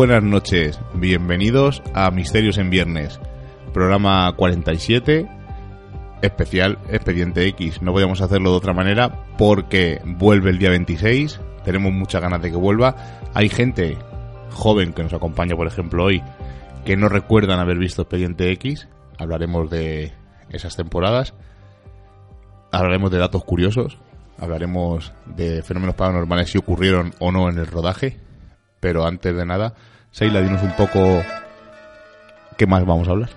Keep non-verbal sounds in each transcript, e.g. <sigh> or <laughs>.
Buenas noches, bienvenidos a Misterios en Viernes, programa 47, especial Expediente X. No podíamos hacerlo de otra manera porque vuelve el día 26, tenemos muchas ganas de que vuelva. Hay gente joven que nos acompaña, por ejemplo, hoy, que no recuerdan haber visto Expediente X. Hablaremos de esas temporadas, hablaremos de datos curiosos, hablaremos de fenómenos paranormales si ocurrieron o no en el rodaje pero antes de nada, Seila, dinos un poco qué más vamos a hablar.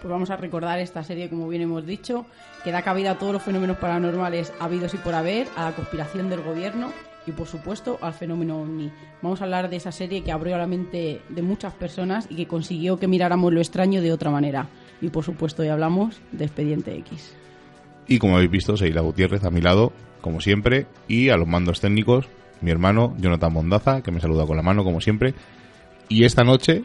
Pues vamos a recordar esta serie, como bien hemos dicho, que da cabida a todos los fenómenos paranormales habidos y por haber, a la conspiración del gobierno y, por supuesto, al fenómeno ovni. Vamos a hablar de esa serie que abrió la mente de muchas personas y que consiguió que miráramos lo extraño de otra manera. Y, por supuesto, hoy hablamos de Expediente X. Y como habéis visto, Seila Gutiérrez a mi lado, como siempre, y a los mandos técnicos, mi hermano Jonathan Mondaza, que me saluda con la mano como siempre. Y esta noche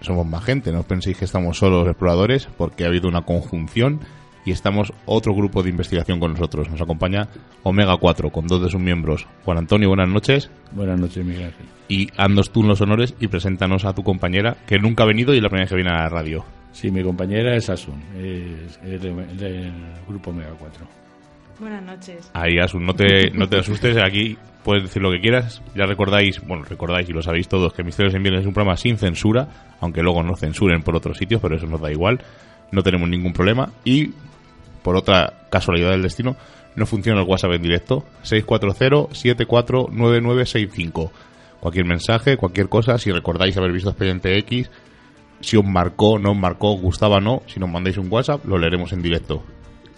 somos más gente, no os penséis que estamos solos los exploradores, porque ha habido una conjunción y estamos otro grupo de investigación con nosotros. Nos acompaña Omega 4 con dos de sus miembros. Juan Antonio, buenas noches. Buenas noches, Miguel. Y andos tú los honores y preséntanos a tu compañera, que nunca ha venido y es la primera vez que viene a la radio. Sí, mi compañera es Asun, es, es de- del grupo Omega 4. Buenas noches. Ahí, Asun, no te, no te asustes, aquí puedes decir lo que quieras. Ya recordáis, bueno, recordáis y lo sabéis todos, que Misterios en Viernes es un programa sin censura, aunque luego nos censuren por otros sitios, pero eso nos da igual. No tenemos ningún problema. Y, por otra casualidad del destino, no funciona el WhatsApp en directo. 640-749965. Cualquier mensaje, cualquier cosa, si recordáis haber visto Expediente X, si os marcó, no os marcó, gustaba, no, si nos mandáis un WhatsApp, lo leeremos en directo.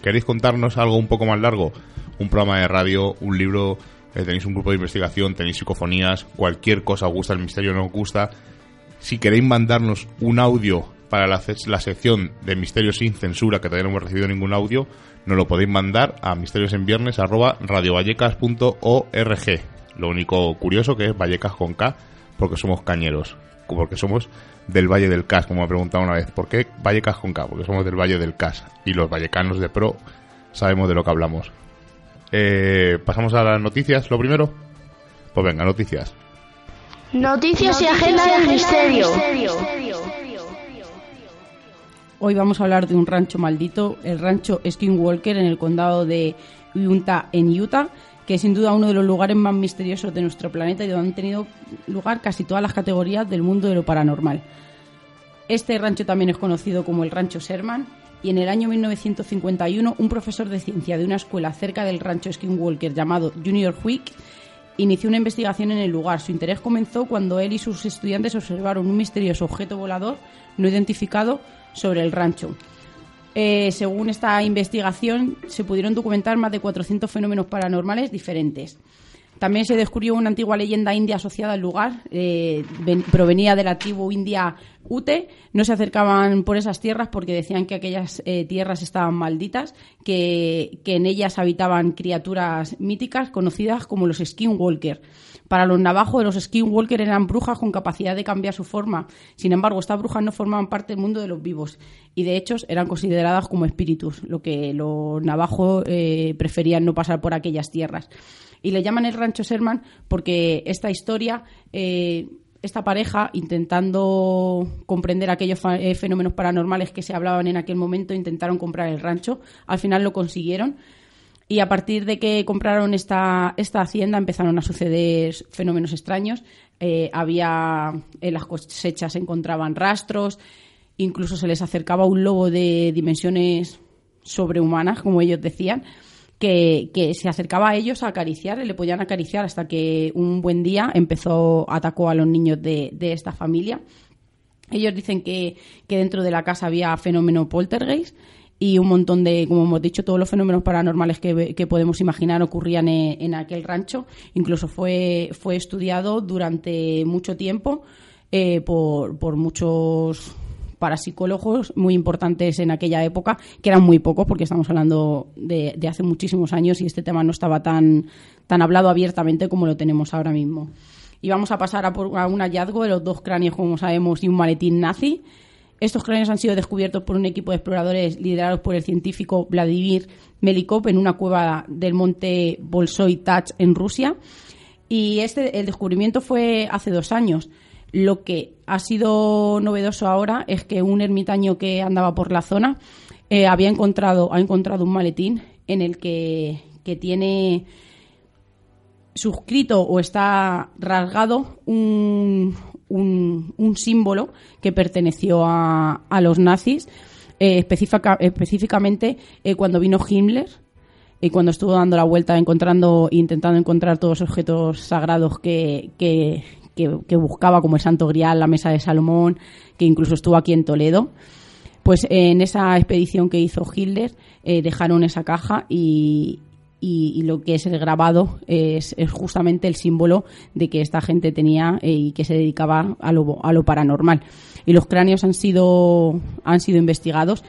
¿Queréis contarnos algo un poco más largo? Un programa de radio, un libro, eh, tenéis un grupo de investigación, tenéis psicofonías, cualquier cosa os gusta, el misterio no os gusta. Si queréis mandarnos un audio para la, sección de Misterios sin censura, que todavía no hemos recibido ningún audio, nos lo podéis mandar a misteriosenviernes@radiovallecas.org. Lo único curioso que es Vallecas con K, porque somos cañeros, porque somos del Valle del Cas, como me ha preguntado una vez. ¿Por qué Vallecas con K? Porque somos del Valle del Cas. Y los vallecanos de pro sabemos de lo que hablamos. Eh, Pasamos a las noticias, lo primero. Pues venga, noticias. Noticias y agenda del misterio. Hoy vamos a hablar de un rancho maldito, el rancho Skinwalker en el condado de Utah, en Utah, que es sin duda uno de los lugares más misteriosos de nuestro planeta y donde han tenido lugar casi todas las categorías del mundo de lo paranormal. Este rancho también es conocido como el rancho Sherman y en el año 1951 un profesor de ciencia de una escuela cerca del rancho Skinwalker llamado Junior Wick inició una investigación en el lugar. Su interés comenzó cuando él y sus estudiantes observaron un misterioso objeto volador no identificado sobre el rancho. Eh, según esta investigación, se pudieron documentar más de 400 fenómenos paranormales diferentes. También se descubrió una antigua leyenda india asociada al lugar, eh, ven- provenía de la tribu india Ute. No se acercaban por esas tierras porque decían que aquellas eh, tierras estaban malditas, que, que en ellas habitaban criaturas míticas conocidas como los Skinwalker. Para los navajos, los Skinwalker eran brujas con capacidad de cambiar su forma. Sin embargo, estas brujas no formaban parte del mundo de los vivos y de hecho eran consideradas como espíritus, lo que los navajos eh, preferían no pasar por aquellas tierras. Y le llaman el rancho Sherman porque esta historia, eh, esta pareja, intentando comprender aquellos eh, fenómenos paranormales que se hablaban en aquel momento, intentaron comprar el rancho. Al final lo consiguieron. Y a partir de que compraron esta, esta hacienda empezaron a suceder fenómenos extraños. Eh, había en las cosechas se encontraban rastros, incluso se les acercaba un lobo de dimensiones sobrehumanas, como ellos decían, que, se acercaba a ellos a acariciar, le podían acariciar hasta que un buen día empezó, atacó a los niños de, de esta familia. Ellos dicen que, que dentro de la casa había fenómeno poltergeist y un montón de, como hemos dicho, todos los fenómenos paranormales que, que podemos imaginar ocurrían en, en aquel rancho. Incluso fue, fue estudiado durante mucho tiempo eh, por, por muchos parapsicólogos muy importantes en aquella época, que eran muy pocos, porque estamos hablando de, hace muchísimos años y este tema no estaba tan, tan hablado abiertamente como lo tenemos ahora mismo. Y vamos a pasar a, por, un hallazgo de los dos cráneos, como sabemos, y un maletín nazi. Estos cráneos han sido descubiertos por un equipo de exploradores liderados por el científico Vladimir Melikov en una cueva del monte Bolshoi Tach en Rusia. Y este, el descubrimiento fue hace dos años. Lo que ha sido novedoso ahora es que un ermitaño que andaba por la zona eh, había encontrado, ha encontrado un maletín en el que, que tiene suscrito o está rasgado un, un, símbolo que perteneció a, a los nazis, eh, específica- específicamente eh, cuando vino Himmler y cuando estuvo dando la vuelta encontrando intentando encontrar todos los objetos sagrados que, que, que- buscaba como el Santo Grial, la Mesa de Salomón, que incluso estuvo aquí en Toledo. Pues eh, en esa expedición que hizo Hitler eh, dejaron esa caja y, y- y lo que es el grabado es, es justamente el símbolo de que esta gente tenía eh, y que se dedicaba a lo, a lo paranormal. Y los cráneos han sido, han sido investigados.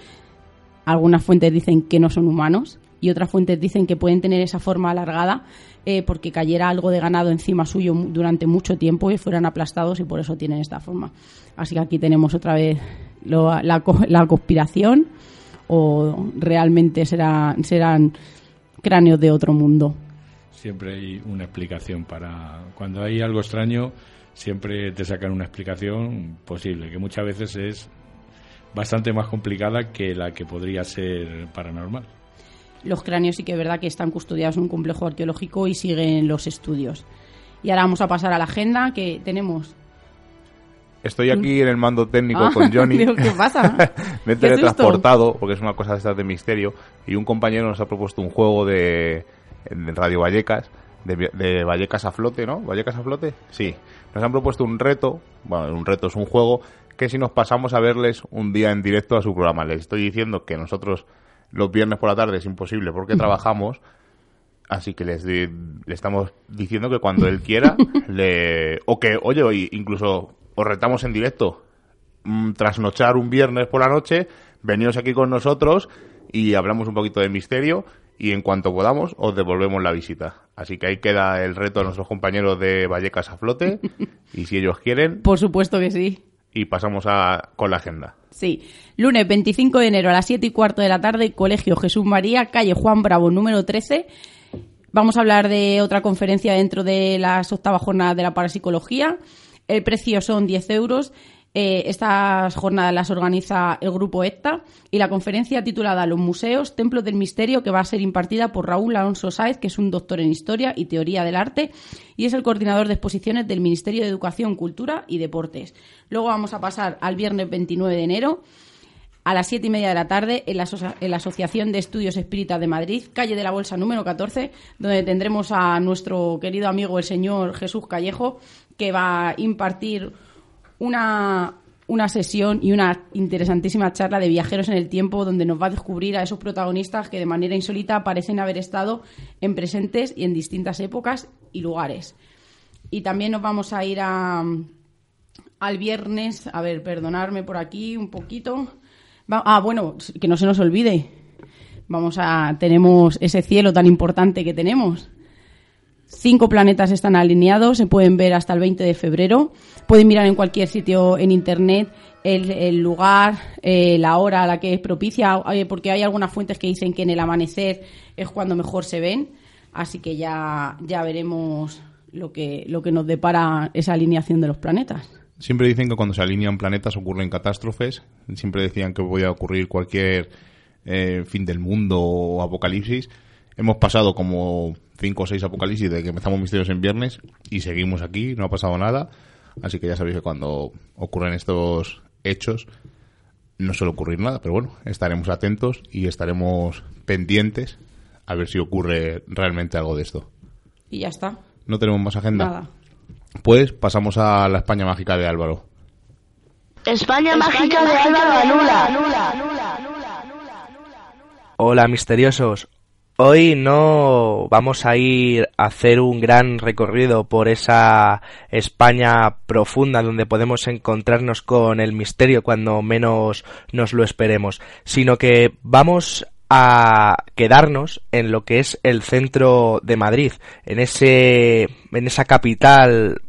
Algunas fuentes dicen que no son humanos y otras fuentes dicen que pueden tener esa forma alargada eh, porque cayera algo de ganado encima suyo durante mucho tiempo y fueran aplastados y por eso tienen esta forma. Así que aquí tenemos otra vez lo- la, la conspiración o realmente será, serán cráneos de otro mundo. Siempre hay una explicación para... Cuando hay algo extraño, siempre te sacan una explicación posible, que muchas veces es bastante más complicada que la que podría ser paranormal. Los cráneos sí que es verdad que están custodiados en un complejo arqueológico y siguen los estudios. Y ahora vamos a pasar a la agenda que tenemos. Estoy aquí en el mando técnico Ah, con Johnny. <laughs> digo, ¿qué pasa? <laughs> Me he teletransportado, porque es una cosa de estas de misterio, y un compañero nos ha propuesto un juego de, de Radio Vallecas, de, de Vallecas a flote, ¿no? ¿Vallecas a flote? Sí. Nos han propuesto un reto, bueno, un reto es un juego, que si nos pasamos a verles un día en directo a su programa. Les estoy diciendo que nosotros los viernes por la tarde es imposible porque trabajamos, Así que les di- le estamos diciendo que cuando él quiera, <laughs> le, o que, oye, incluso os retamos en directo, mm, trasnochar un viernes por la noche, veniros aquí con nosotros y hablamos un poquito de misterio y en cuanto podamos os devolvemos la visita. Así que ahí queda el reto a nuestros compañeros de Vallecas a flote <laughs> y si ellos quieren, Por supuesto que sí. Y pasamos a, con la agenda. Sí. Lunes 25 de enero a las 7 y cuarto de la tarde, Colegio Jesús María, calle Juan Bravo, número 13. Vamos a hablar de otra conferencia dentro de las octavas jornadas de la parapsicología. El precio son 10 euros. Eh, estas jornadas las organiza el grupo ECTA y la conferencia titulada Los museos, templos del misterio, que va a ser impartida por Raúl Alonso Sáez, que es un doctor en historia y teoría del arte y es el coordinador de exposiciones del Ministerio de Educación, Cultura y Deportes. Luego vamos a pasar al viernes 29 de enero a las siete y media de la tarde en la, en la Asociación de Estudios Espíritas de Madrid, calle de la Bolsa número 14, donde tendremos a nuestro querido amigo el señor Jesús Callejo, que va a impartir una, una sesión y una interesantísima charla de viajeros en el tiempo, donde nos va a descubrir a esos protagonistas que de manera insólita parecen haber estado en presentes y en distintas épocas y lugares. Y también nos vamos a ir a, al viernes, a ver, perdonarme por aquí un poquito. ah, bueno, que no se nos olvide. Vamos a tenemos ese cielo tan importante que tenemos. Cinco planetas están alineados, se pueden ver hasta el 20 de febrero. Pueden mirar en cualquier sitio en internet el, lugar, eh, la hora a la que es propicia, eh, porque hay algunas fuentes que dicen que en el amanecer es cuando mejor se ven. Así que ya, ya veremos lo que, lo que nos depara esa alineación de los planetas. Siempre dicen que cuando se alinean planetas ocurren catástrofes. Siempre decían que podía ocurrir cualquier eh, fin del mundo o apocalipsis. Hemos pasado como cinco o seis apocalipsis desde que empezamos Misterios en Viernes y seguimos aquí, no ha pasado nada. Así que ya sabéis que cuando ocurren estos hechos no suele ocurrir nada, pero bueno, estaremos atentos y estaremos pendientes a ver si ocurre realmente algo de esto. Y ya está. No tenemos más agenda. Nada. Pues pasamos a la España mágica de Álvaro. España, mágica, de Álvaro Anula. Hola misteriosos. Hoy no vamos a ir a hacer un gran recorrido por esa España profunda donde podemos encontrarnos con el misterio cuando menos nos lo esperemos, sino que vamos a quedarnos en lo que es el centro de Madrid, en ese en esa capital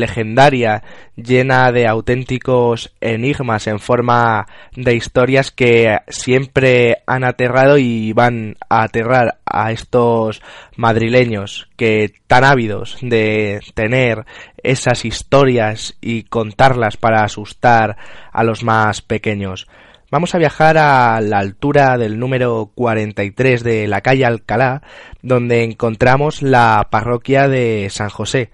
legendaria llena de auténticos enigmas en forma de historias que siempre han aterrado y van a aterrar a estos madrileños que tan ávidos de tener esas historias y contarlas para asustar a los más pequeños. Vamos a viajar a la altura del número 43 de la calle Alcalá, donde encontramos la parroquia de San José.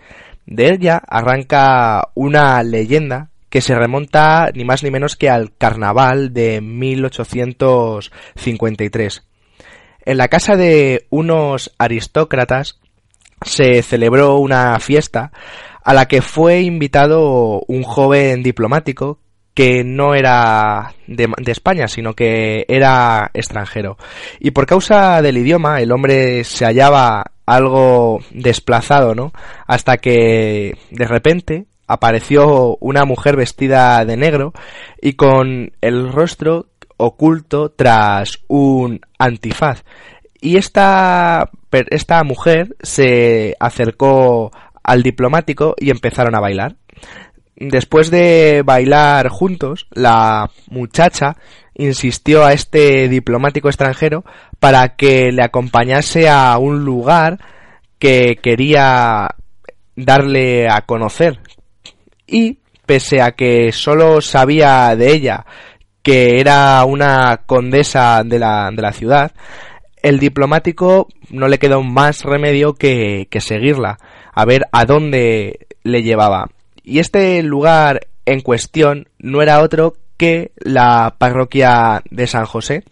De ella arranca una leyenda que se remonta ni más ni menos que al carnaval de 1853. En la casa de unos aristócratas se celebró una fiesta a la que fue invitado un joven diplomático que no era de, España, sino que era extranjero. Y por causa del idioma, el hombre se hallaba algo desplazado, ¿no? Hasta que de repente apareció una mujer vestida de negro y con el rostro oculto tras un antifaz. Y esta, esta mujer se acercó al diplomático y empezaron a bailar. Después de bailar juntos, la muchacha insistió a este diplomático extranjero para que le acompañase a un lugar que quería darle a conocer. Y, pese a que solo sabía de ella que era una condesa de la, de la ciudad, el diplomático no le quedó más remedio que, que seguirla, a ver a dónde le llevaba. Y este lugar en cuestión no era otro que la parroquia de San José.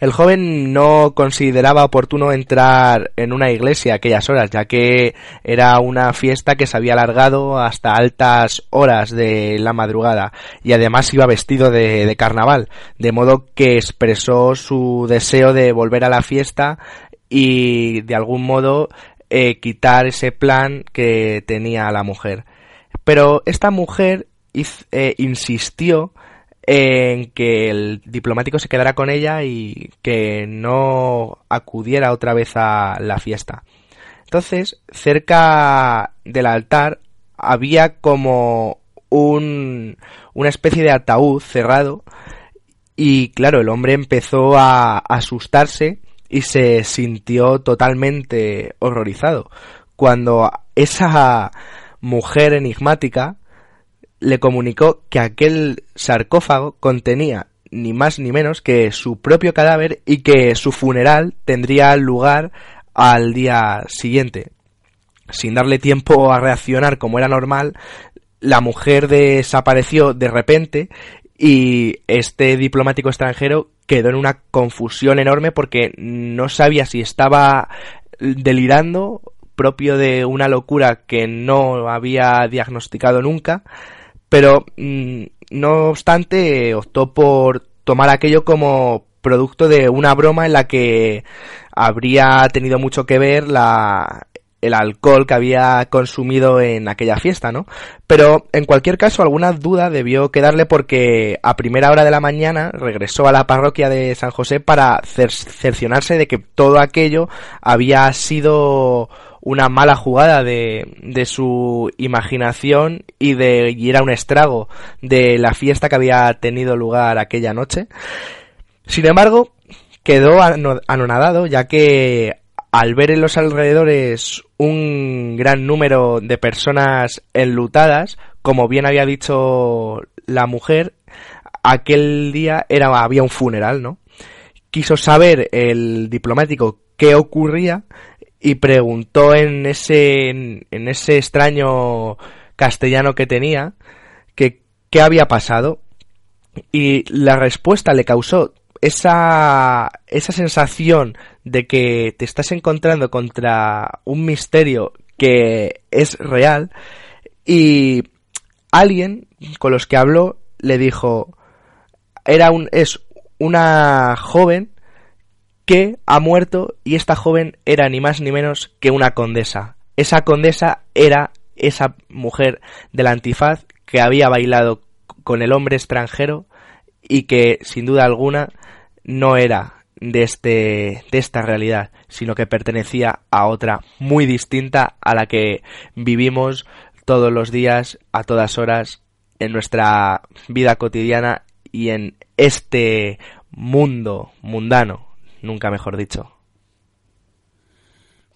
El joven no consideraba oportuno entrar en una iglesia a aquellas horas, ya que era una fiesta que se había alargado hasta altas horas de la madrugada y además iba vestido de, carnaval, de modo que expresó su deseo de volver a la fiesta y de algún modo eh, quitar ese plan que tenía la mujer. Pero esta mujer eh, insistió en que el diplomático se quedara con ella y que no acudiera otra vez a la fiesta. Entonces, cerca del altar había como un, una especie de ataúd cerrado y claro, el hombre empezó a asustarse y se sintió totalmente horrorizado cuando esa mujer enigmática le comunicó que aquel sarcófago contenía ni más ni menos que su propio cadáver y que su funeral tendría lugar al día siguiente. Sin darle tiempo a reaccionar como era normal, la mujer desapareció de repente y este diplomático extranjero quedó en una confusión enorme porque no sabía si estaba delirando propio de una locura que no había diagnosticado nunca, pero mm, no obstante optó por tomar aquello como producto de una broma en la que habría tenido mucho que ver la el alcohol que había consumido en aquella fiesta, ¿no? Pero en cualquier caso alguna duda debió quedarle porque a primera hora de la mañana regresó a la parroquia de San José para cercionarse de que todo aquello había sido una mala jugada de, de su imaginación y de y era un estrago de la fiesta que había tenido lugar aquella noche. Sin embargo, quedó anonadado ya que al ver en los alrededores un gran número de personas enlutadas, como bien había dicho la mujer, aquel día era, había un funeral, ¿no? Quiso saber el diplomático qué ocurría y preguntó en ese, en, ese extraño castellano que tenía que qué había pasado y la respuesta le causó esa, esa sensación de que te estás encontrando contra un misterio que es real y alguien con los que habló le dijo era un es una joven que ha muerto y esta joven era ni más ni menos que una condesa. Esa condesa era esa mujer del antifaz que había bailado con el hombre extranjero y que sin duda alguna no era de, este, de esta realidad, sino que pertenecía a otra muy distinta a la que vivimos todos los días, a todas horas, en nuestra vida cotidiana y en este mundo mundano, nunca mejor dicho.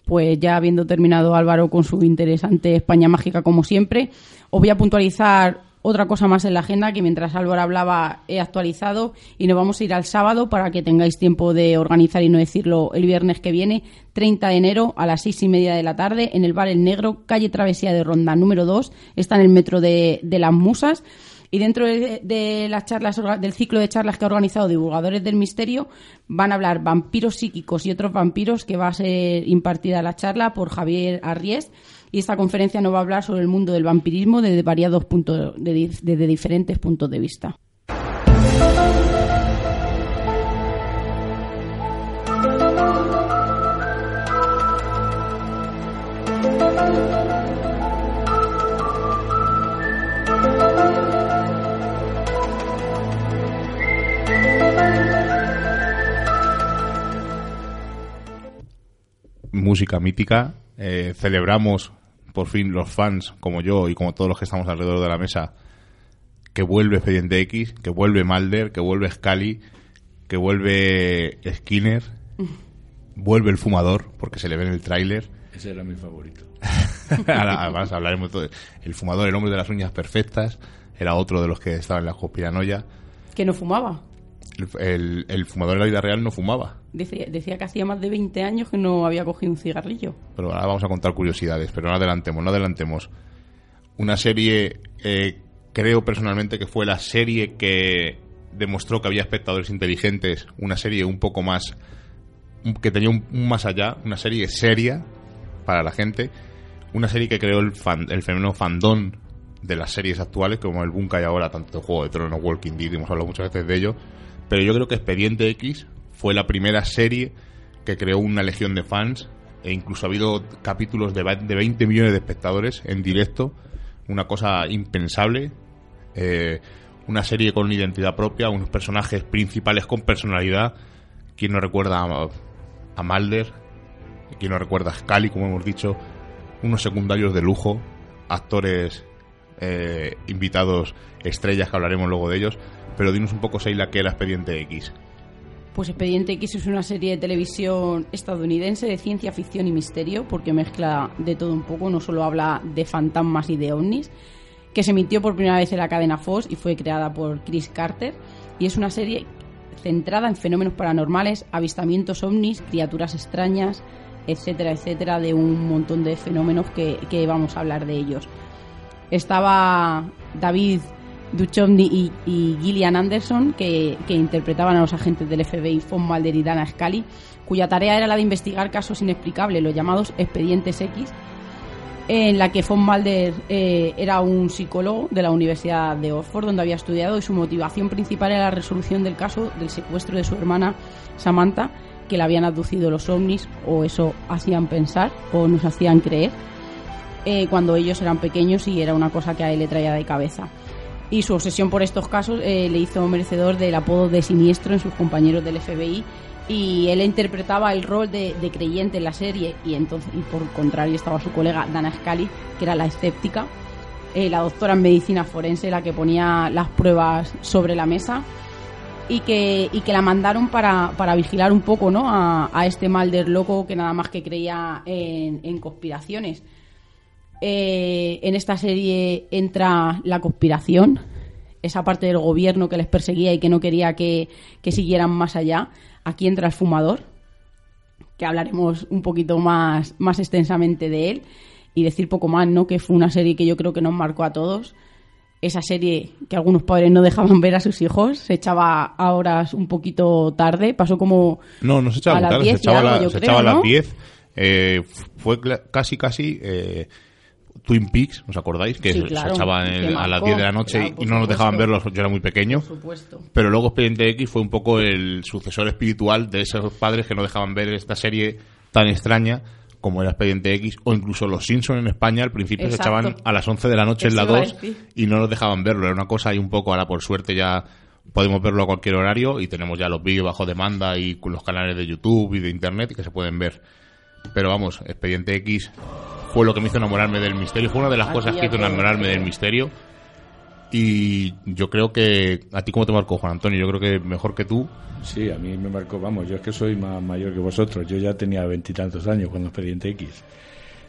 Pues ya habiendo terminado Álvaro con su interesante España mágica como siempre, os voy a puntualizar otra cosa más en la agenda que mientras Álvaro hablaba he actualizado y nos vamos a ir al sábado para que tengáis tiempo de organizar y no decirlo el viernes que viene, 30 de enero a las seis y media de la tarde en el Bar El Negro, calle Travesía de Ronda número 2, está en el metro de, Las Musas. Y dentro de, las charlas, del ciclo de charlas que ha organizado Divulgadores del Misterio, van a hablar vampiros psíquicos y otros vampiros, que va a ser impartida la charla por Javier Arries y esta conferencia nos va a hablar sobre el mundo del vampirismo desde variados puntos, desde diferentes puntos de vista. Música mítica. Eh, celebramos por fin los fans, como yo y como todos los que estamos alrededor de la mesa, que vuelve Expediente X, que vuelve Mulder, que vuelve Scully, que vuelve Skinner, <laughs> vuelve el fumador, porque se le ve en el tráiler. Ese era mi favorito. <laughs> Además, hablaremos de el fumador, el hombre de las uñas perfectas, era otro de los que estaba en la conspiranoia. Que no fumaba. El, fumador en la vida real no fumaba. Decía, que hacía más de 20 años que no había cogido un cigarrillo. Pero ahora vamos a contar curiosidades, pero no adelantemos, no adelantemos. Una serie, eh, creo personalmente que fue la serie que demostró que había espectadores inteligentes, una serie un poco más, que tenía un, más allá, una serie seria para la gente, una serie que creó el, fan, el fenómeno fandom de las series actuales, como el hay ahora, tanto Juego de Tronos, Walking Dead, hemos hablado muchas veces de ello, pero yo creo que Expediente X fue la primera serie que creó una legión de fans e incluso ha habido capítulos de, de 20 millones de espectadores en directo, una cosa impensable. Eh, una serie con identidad propia, unos personajes principales con personalidad. ¿Quién no recuerda a, a Mulder? ¿Quién no recuerda a Scully, como hemos dicho? Unos secundarios de lujo, actores eh, invitados estrellas que hablaremos luego de ellos. Pero dinos un poco, Seila, qué era Expediente X. Pues Expediente X es una serie de televisión estadounidense de ciencia ficción y misterio, porque mezcla de todo un poco, no solo habla de fantasmas y de ovnis, que se emitió por primera vez en la cadena Fox y fue creada por Chris Carter, y es una serie centrada en fenómenos paranormales, avistamientos ovnis, criaturas extrañas, etcétera, etcétera, de un montón de fenómenos que, que vamos a hablar de ellos. Estaba David Duchovny y, Gillian Anderson, que, interpretaban a los agentes del FBI Von Mulder y Dana Scully, cuya tarea era la de investigar casos inexplicables, los llamados expedientes X, en la que Von Mulder eh, era un psicólogo de la Universidad de Oxford, donde había estudiado, y su motivación principal era la resolución del caso del secuestro de su hermana Samantha, que le habían abducido los ovnis, o eso hacían pensar, o nos hacían creer, eh, cuando ellos eran pequeños y era una cosa que a él le traía de cabeza. Y su obsesión por estos casos eh, le hizo merecedor del apodo de siniestro en sus compañeros del FBI y él interpretaba el rol de, creyente en la serie y entonces y por contrario estaba su colega Dana Scully que era la escéptica eh, la doctora en medicina forense la que ponía las pruebas sobre la mesa y que, y que la mandaron para, para vigilar un poco ¿no? a, a este Malder loco que nada más que creía en conspiraciones. Eh, en esta serie entra la conspiración, esa parte del gobierno que les perseguía y que no quería que, que siguieran más allá. Aquí entra el fumador, que hablaremos un poquito más, más extensamente de él y decir poco más, ¿no? Que fue una serie que yo creo que nos marcó a todos. Esa serie que algunos padres no <laughs> dejaban ver a sus hijos, se echaba a horas un poquito tarde, pasó como No, no se echaba a las tarde, se 10 y echaba, algo, la- yo se creo, echaba a ¿no? las 10. eh, fue casi, casi eh, Twin Peaks, ¿os acordáis? Que Sí, se- claro, se echaba en que a las marcó, 10 de la noche claro, y no nos dejaban verlos, yo era muy pequeño. Por supuesto. Pero luego Expediente X fue un poco el sucesor espiritual de esos padres que no dejaban ver esta serie tan extraña como era Expediente X o incluso Los Simpson en España al principio se echaban a las 11 de la noche en Eso la iba a 2 decir. y no nos dejaban verlo. Era una cosa ahí un poco, ahora por suerte ya podemos verlo a cualquier horario y tenemos ya los vídeos bajo demanda y con los canales de YouTube y de Internet que se pueden ver. Pero vamos, Expediente X fue lo que me hizo enamorarme del misterio. Fue una de las A cosas que hizo enamorarme del misterio. Y yo creo que. ¿A ti cómo te marcó, Juan Antonio? Yo creo que mejor que tú. Sí, a mí me marcó, vamos, yo es que soy más mayor que vosotros, yo ya tenía veintitantos años cuando Expediente X.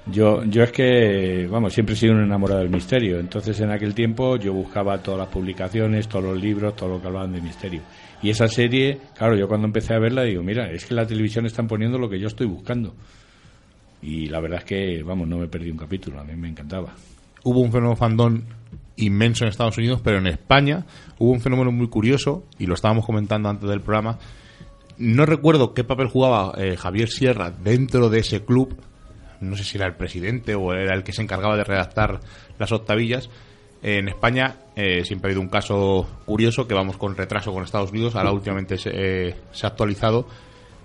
Yo, yo es que, vamos, siempre he sido un enamorado del misterio, entonces en aquel tiempo yo buscaba todas las publicaciones, todos los libros, todo lo que hablaban de misterio. Y esa serie, claro, yo cuando empecé a verla digo, mira, es que la televisión están poniendo lo que yo estoy buscando. Y la verdad es que, vamos, no me perdí un capítulo, a mí me encantaba. Hubo un fenómeno fandom inmenso en Estados Unidos, pero en España hubo un fenómeno muy curioso, y lo estábamos comentando antes del programa. No recuerdo qué papel jugaba eh, Javier Sierra dentro de ese club. No sé si era el presidente o era el que se encargaba de redactar las octavillas. En España eh, siempre ha habido un caso curioso que vamos con retraso con Estados Unidos. Ahora últimamente se, eh, se ha actualizado,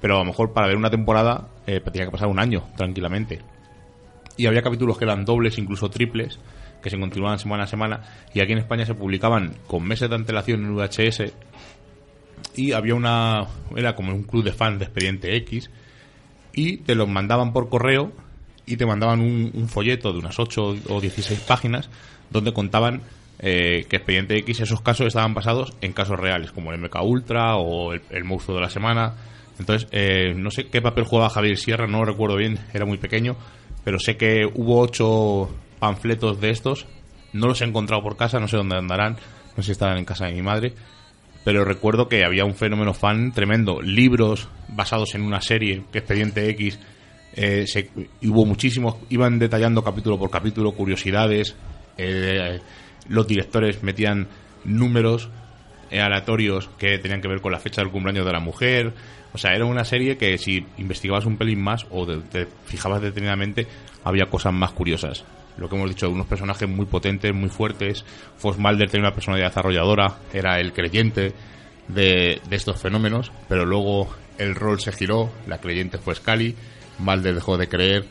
pero a lo mejor para ver una temporada eh, tenía que pasar un año tranquilamente. Y había capítulos que eran dobles, incluso triples, que se continuaban semana a semana, y aquí en España se publicaban con meses de antelación en VHS, y había una, era como un club de fans de Expediente X, y te los mandaban por correo, y te mandaban un, folleto de unas 8 o 16 páginas, donde contaban eh, que Expediente X, esos casos estaban basados en casos reales, como el MK Ultra o el, el monstruo de la semana. Entonces, eh, no sé qué papel jugaba Javier Sierra, no lo recuerdo bien, era muy pequeño, pero sé que hubo ocho panfletos de estos. No los he encontrado por casa, no sé dónde andarán, no sé si estarán en casa de mi madre. Pero recuerdo que había un fenómeno fan tremendo. Libros basados en una serie, que Expediente X, eh, se- hubo muchísimos, iban detallando capítulo por capítulo, curiosidades. eh, los directores metían números aleatorios que tenían que ver con la fecha del cumpleaños de la mujer. O sea, era una serie que si investigabas un pelín más o te, fijabas detenidamente, había cosas más curiosas. Lo que hemos dicho, unos personajes muy potentes, muy fuertes. Foss Mulder tenía una personalidad desarrolladora, era el creyente de, estos fenómenos, pero luego el rol se giró, la creyente fue Scully, Mulder dejó de creer.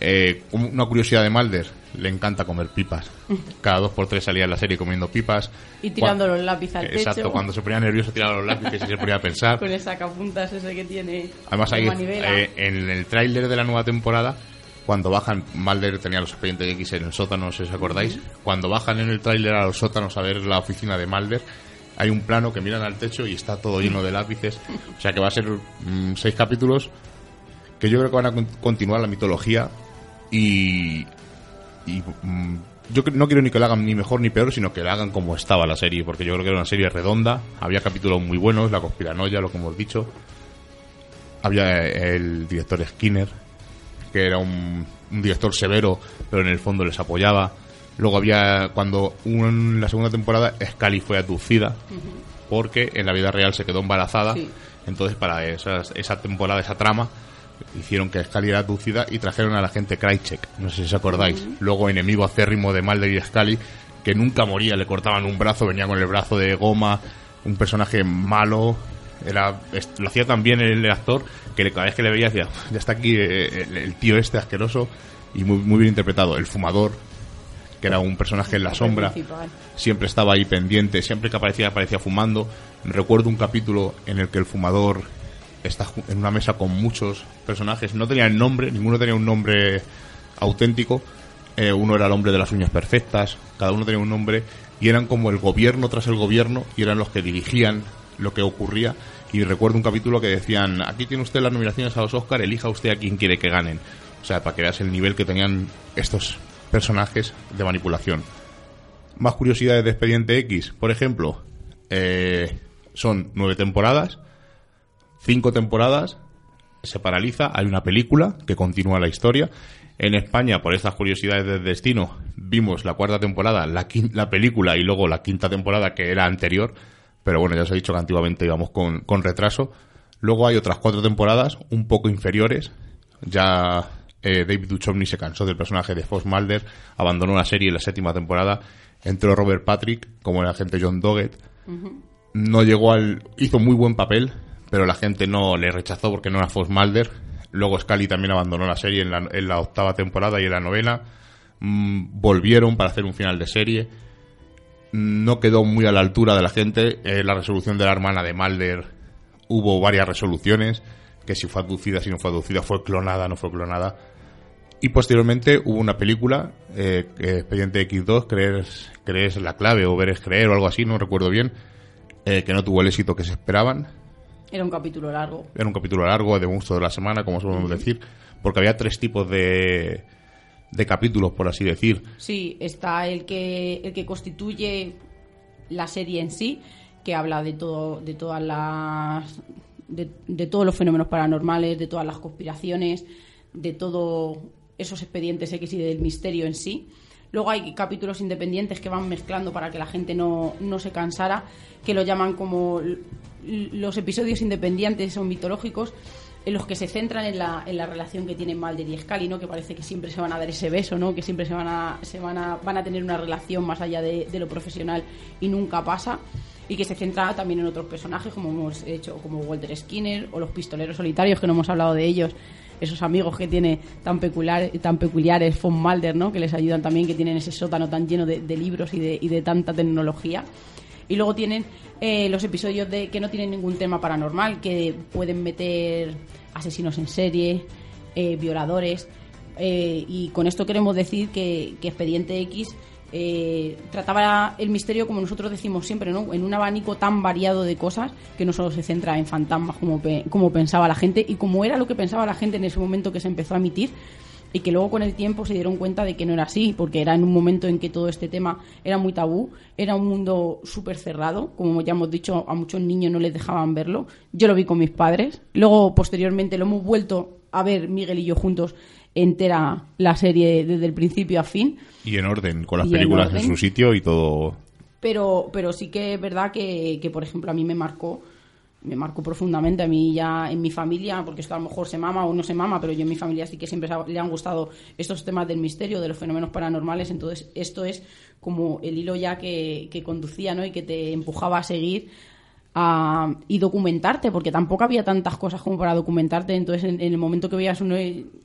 Eh, una curiosidad de Mulder, le encanta comer pipas. Cada dos por tres salía en la serie comiendo pipas. Y tirando los lápices al Exacto, techo. cuando se ponía nervioso tiraba los lápices y se ponía a pensar. <laughs> Con el sacapuntas ese que tiene. Además, ahí, eh, en el tráiler de la nueva temporada, cuando bajan, Mulder tenía los expedientes X en el sótano, si os acordáis. Cuando bajan en el tráiler a los sótanos a ver la oficina de Mulder, hay un plano que miran al techo y está todo lleno de lápices. O sea que va a ser mm, seis capítulos que yo creo que van a con- continuar la mitología y. y mm, yo no quiero ni que la hagan ni mejor ni peor, sino que la hagan como estaba la serie, porque yo creo que era una serie redonda, había capítulos muy buenos, la conspiranoia, lo que hemos dicho, había el director Skinner, que era un, un director severo, pero en el fondo les apoyaba. Luego había, cuando en la segunda temporada, Scully fue abducida, porque en la vida real se quedó embarazada. Sí. Entonces, para esas- esa temporada, esa trama, hicieron que Scully era abducida y trajeron a la gente Krychek. No sé si os acordáis. Luego, enemigo acérrimo de Mulder y Scully, que nunca moría, le cortaban un brazo, venía con el brazo de goma, un personaje malo, Era, lo hacía tan bien el, actor que cada vez que le veía decía, ya está aquí eh, el, el tío este asqueroso y muy, muy bien interpretado. El fumador, que era un personaje en la sombra, siempre estaba ahí pendiente, siempre que aparecía, aparecía fumando. Recuerdo un capítulo en el que el fumador está ju- en una mesa con muchos personajes, no tenían nombre, ninguno tenía un nombre auténtico. Eh, uno era el hombre de las uñas perfectas, cada uno tenía un nombre y eran como el gobierno tras el gobierno y eran los que dirigían lo que ocurría. Y recuerdo un capítulo que decían, aquí tiene usted las nominaciones a los Oscar, elija usted a quien quiere que ganen. O sea, para que veas el nivel que tenían estos personajes de manipulación. Más curiosidades de Expediente X, por ejemplo, eh, son nueve temporadas, cinco temporadas, se paraliza, hay una película que continúa la historia. En España, por estas curiosidades del destino, vimos la cuarta temporada, la, la película y luego la quinta temporada que era anterior, pero bueno, ya os he dicho que antiguamente íbamos con, con retraso. Luego hay otras cuatro temporadas un poco inferiores. Ya eh, David Duchovny se cansó del personaje de Fox Mulder, abandonó la serie en la séptima temporada, entró Robert Patrick como el agente John Doggett. No llegó al... hizo muy buen papel, pero la gente no le rechazó porque no era Fox Mulder. Luego Scully también abandonó la serie en la, octava temporada y en la novena. Mm, volvieron para hacer un final de serie no quedó muy a la altura de la gente. Eh, la resolución de la hermana de Mulder hubo varias resoluciones, que si fue aducida, si no fue aducida, fue clonada, no fue clonada. Y posteriormente hubo una película, eh, Expediente X2, creer, creer es la clave, o ver es creer, o algo así, no recuerdo bien, eh, que no tuvo el éxito que se esperaban. Era un capítulo largo. Era un capítulo largo, de gusto de la semana, como solemos decir, porque había tres tipos de, de capítulos, por así decir. Sí, está el que, el que constituye la serie en sí, que habla de todo, de todas las de, de todos los fenómenos paranormales, de todas las conspiraciones, de todos esos expedientes X y del misterio en sí. Luego hay capítulos independientes que van mezclando para que la gente no, no se cansara, que lo llaman como los episodios independientes o mitológicos, en los que se centran en la, en la relación que tienen Mulder y Scully, ¿no? que parece que siempre se van a dar ese beso, ¿no? que siempre se van a, se van a, van a tener una relación más allá de, lo profesional y nunca pasa, y que se centra también en otros personajes, como hemos hecho, como Walter Skinner o los pistoleros solitarios, que no hemos hablado de ellos, esos amigos que tiene tan peculiar, tan peculiares von Mulder, ¿no? que les ayudan también, que tienen ese sótano tan lleno de, de libros y de, y de tanta tecnología. Y luego tienen eh, los episodios de que no tienen ningún tema paranormal, que pueden meter asesinos en serie, eh, violadores. eh, y con esto queremos decir que, Expediente X trataba el misterio, como nosotros decimos siempre, ¿no? en un abanico tan variado de cosas que no solo se centra en fantasmas como, pe- como pensaba la gente y como era lo que pensaba la gente en ese momento que se empezó a emitir y que luego con el tiempo se dieron cuenta de que no era así, porque era en un momento en que todo este tema era muy tabú, era un mundo súper cerrado, como ya hemos dicho, a muchos niños no les dejaban verlo. Yo lo vi con mis padres, luego posteriormente lo hemos vuelto a ver Miguel y yo juntos entera la serie desde el principio a fin. Y en orden, con las Y en películas en, orden. su sitio y todo. Pero, pero sí que es verdad que, que, por ejemplo, a mí me marcó, me marcó profundamente. A mí ya en mi familia, porque esto a lo mejor se mama o no se mama, pero yo en mi familia sí que siempre le han gustado estos temas del misterio, de los fenómenos paranormales. Entonces, esto es como el hilo ya que, que conducía, ¿no? Y que te empujaba a seguir a- y documentarte, porque tampoco había tantas cosas como para documentarte. Entonces, en, el momento que veías un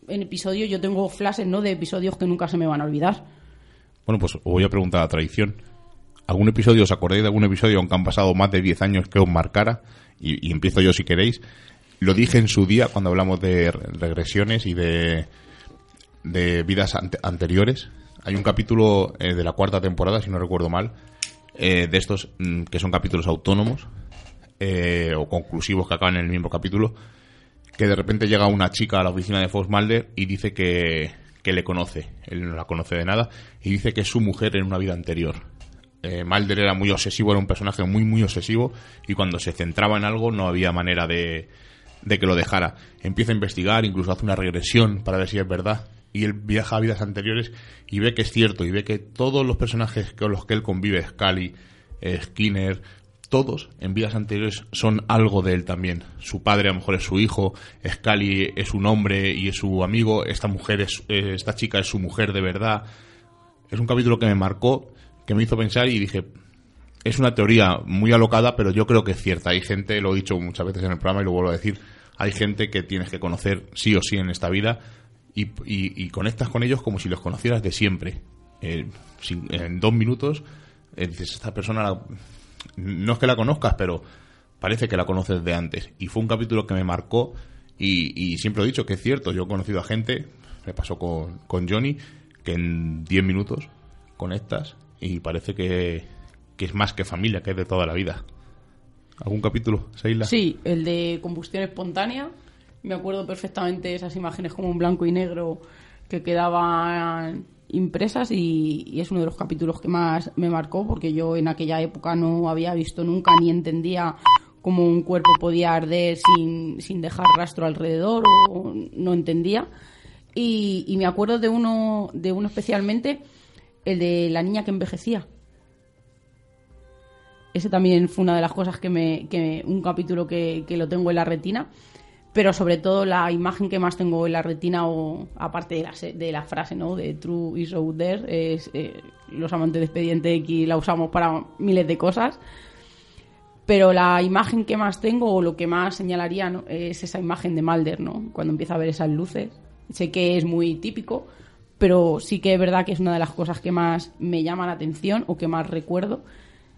episodio, yo tengo flashes, ¿no? De episodios que nunca se me van a olvidar. Bueno, pues os voy a preguntar a tradición. ¿Algún episodio, os acordáis de algún episodio, aunque han pasado más de 10 años, que os marcara? Y, empiezo yo si queréis. Lo dije en su día cuando hablamos de re- regresiones y de, de vidas ante- anteriores. Hay un capítulo eh, de la cuarta temporada, si no recuerdo mal, eh, de estos mm, que son capítulos autónomos eh, o conclusivos que acaban en el mismo capítulo, que de repente llega una chica a la oficina de Fox Mulder y dice que, que le conoce. Él no la conoce de nada y dice que es su mujer en una vida anterior. Eh, era muy obsesivo, era un personaje muy, muy obsesivo y cuando se centraba en algo no había manera de, de que lo dejara. Empieza a investigar, incluso hace una regresión para ver si es verdad. Y él viaja a vidas anteriores y ve que es cierto y ve que todos los personajes con los que él convive, Scully, eh, Skinner, todos en vidas anteriores son algo de él también. Su padre a lo mejor es su hijo, Scully es un hombre y es su amigo, esta mujer es, eh, esta chica es su mujer de verdad. Es un capítulo que me marcó, que me hizo pensar y dije, es una teoría muy alocada, pero yo creo que es cierta. Hay gente, lo he dicho muchas veces en el programa y lo vuelvo a decir, hay gente que tienes que conocer sí o sí en esta vida y, y- conectas con ellos como si los conocieras de siempre. Eh, en dos minutos eh, dices, esta persona la- no es que la conozcas, pero parece que la conoces de antes. Y fue un capítulo que me marcó y, y siempre he dicho que es cierto. Yo he conocido a gente, me pasó con, con Johnny, que en 10 minutos conectas y parece que, que es más que familia, que es de toda la vida. ¿Algún capítulo, Seila? Sí, el de combustión espontánea. Me acuerdo perfectamente esas imágenes como en blanco y negro que quedaban impresas y, y es uno de los capítulos que más me marcó porque yo en aquella época no había visto nunca ni entendía cómo un cuerpo podía arder sin, sin dejar rastro alrededor o no entendía. Y, y me acuerdo de uno, de uno especialmente, el de la niña que envejecía. Ese también fue una de las cosas que me. Que, un capítulo que, que lo tengo en la retina. Pero sobre todo la imagen que más tengo en la retina, o aparte de la, de la frase, ¿no? De True is out there, es eh, los amantes de Expediente X la usamos para miles de cosas. Pero la imagen que más tengo, o lo que más señalaría, ¿no? es esa imagen de Mulder, ¿no? Cuando empieza a ver esas luces. Sé que es muy típico, pero sí que es verdad que es una de las cosas que más me llama la atención o que más recuerdo.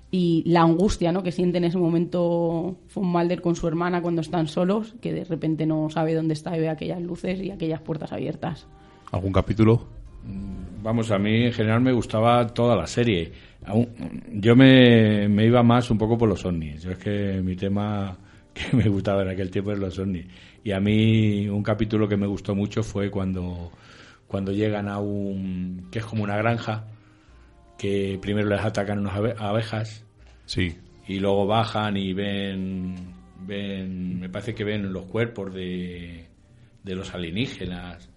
Y la angustia ¿no? que siente en ese momento Von Mulder con su hermana cuando están solos, que de repente no sabe dónde está y ve aquellas luces y aquellas puertas abiertas. ¿Algún capítulo? Vamos, a mí en general me gustaba toda la serie. Yo me, me iba más un poco por los ovnis. Yo es que mi tema <laughs> que me gustaba en aquel tiempo es los ovnis. Y a mí un capítulo que me gustó mucho fue cuando, cuando llegan a un... que es como una granja, que primero les atacan unas abe- abejas Sí. y luego bajan y ven, ven me parece que ven los cuerpos de, de los alienígenas.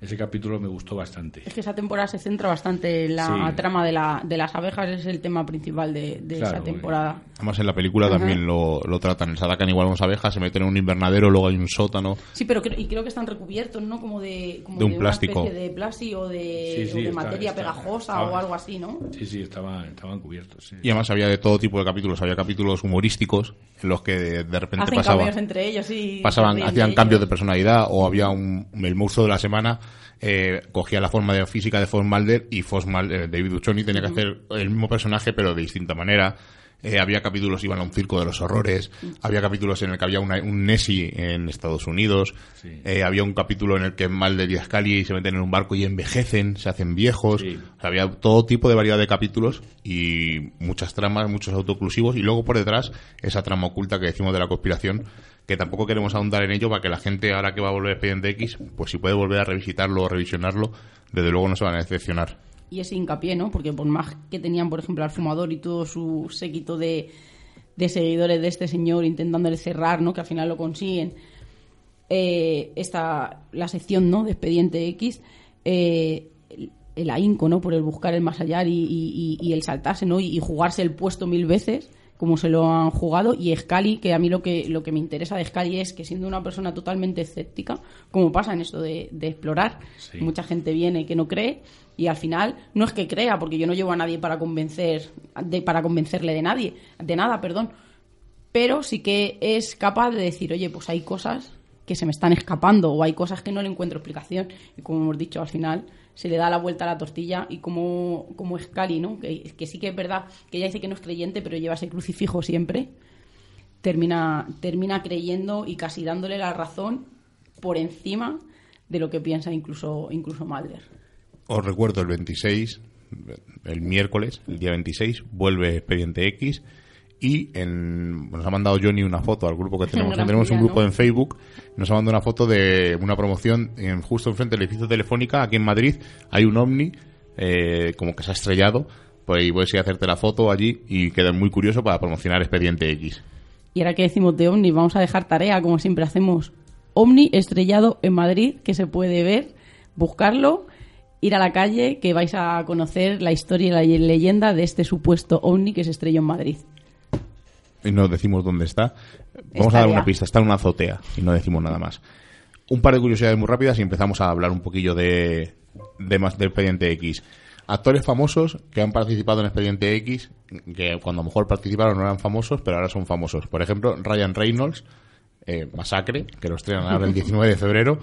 Ese capítulo me gustó bastante. Es que esa temporada se centra bastante en la Sí. trama de, la, de las abejas, es el tema principal de, de Claro, esa porque- temporada. Además en la película Ajá. también lo, lo tratan. Se atacan igual unas abejas, se meten en un invernadero, luego hay un sótano. Sí, pero creo, y creo que están recubiertos, ¿no? Como de, como De un plástico. de plástico o de, Sí, sí, o de está- materia está- pegajosa estaba- o algo así, ¿no? Sí, sí, estaban, estaban cubiertos. sí. Y además había de todo tipo de capítulos. Había capítulos humorísticos en los que de, de repente Hacen pasaban, cambios entre ellos y pasaban hacían cambios de personalidad o había un, el monstruo de la semana eh, cogía la forma de física de Foss Mulder y Mulder, eh, David Duchovny tenía que hacer el mismo personaje pero de distinta manera. Eh, había capítulos iban a un circo de los horrores, había capítulos en el que había una- un Nessie en Estados Unidos, Sí. eh, había un capítulo en el que Mulder y Scully se meten en un barco y envejecen, se hacen viejos, Sí. O sea, había todo tipo de variedad de capítulos y muchas tramas, muchos autoclusivos y luego por detrás esa trama oculta que decimos de la conspiración que tampoco queremos ahondar en ello para que la gente ahora que va a volver a Expediente X, pues si puede volver a revisitarlo o revisionarlo, desde luego no se van a decepcionar. Y ese hincapié, ¿no? Porque por más que tenían, por ejemplo, al fumador y todo su séquito de, de seguidores de este señor intentándole cerrar, ¿no? Que al final lo consiguen. Eh, esta, la sección, ¿no? De Expediente X, eh, el, ahínco, ¿no? Por el buscar el más allá y- y- y el saltarse, ¿no? Y, y jugarse el puesto mil veces, como se lo han jugado. Y Scully, que a mí lo que, lo que me interesa de Scully es que siendo una persona totalmente escéptica, como pasa en esto de, de explorar, Sí. mucha gente viene que no cree y al final no es que crea porque yo no llevo a nadie para convencer de, para convencerle de nadie de nada perdón pero sí que es capaz de decir oye pues hay cosas que se me están escapando o hay cosas que no le encuentro explicación y como hemos dicho al final se le da la vuelta a la tortilla y como como Scali no que, que sí que es verdad que ella dice que no es creyente pero lleva ese crucifijo siempre termina termina creyendo y casi dándole la razón por encima de lo que piensa incluso incluso Mulder. Os recuerdo el 26, el miércoles, el día 26, vuelve Expediente X y en, nos ha mandado Johnny una foto al grupo que <laughs> tenemos. Gran tenemos un grupo ¿no? en Facebook, nos ha mandado una foto de una promoción en, justo enfrente del edificio Telefónica, aquí en Madrid, hay un ovni eh, como que se ha estrellado, pues y puedes ir a hacerte la foto allí y queda muy curioso para promocionar Expediente X. Y ahora que decimos de Omni, vamos a dejar tarea, como siempre hacemos. Omni estrellado en Madrid, que se puede ver, buscarlo, ir a la calle, que vais a conocer la historia y la leyenda de este supuesto Omni que se estrelló en Madrid. Y no decimos dónde está. Vamos a dar una pista, está en una azotea y no decimos nada más. Un par de curiosidades muy rápidas y empezamos a hablar un poquillo de, de más del Expediente X. actores famosos que han participado en Expediente X, que cuando a lo mejor participaron no eran famosos, pero ahora son famosos. Por ejemplo, Ryan Reynolds, eh, Masacre, que lo estrenan ahora el 19 de febrero,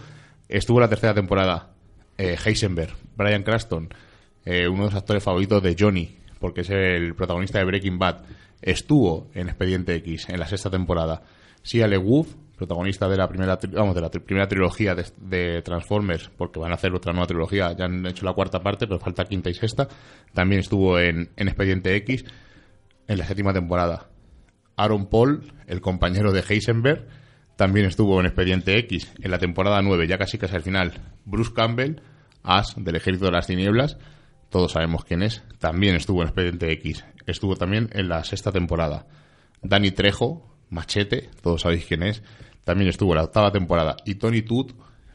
estuvo en la tercera temporada. Eh, Heisenberg, Brian Cranston, eh, uno de los actores favoritos de Johnny, porque es el protagonista de Breaking Bad, estuvo en Expediente X en la sexta temporada. Sia LeWolf, protagonista de la primera vamos de la primera trilogía de, de Transformers, porque van a hacer otra nueva trilogía, ya han hecho la cuarta parte, pero falta quinta y sexta, también estuvo en, en Expediente X en la séptima temporada. Aaron Paul, el compañero de Heisenberg, también estuvo en Expediente X en la temporada 9, ya casi casi al final. Bruce Campbell, Ash del Ejército de las Tinieblas, todos sabemos quién es, también estuvo en Expediente X. Estuvo también en la sexta temporada. Danny Trejo, Machete, todos sabéis quién es, también estuvo en la octava temporada. Y Tony Todd,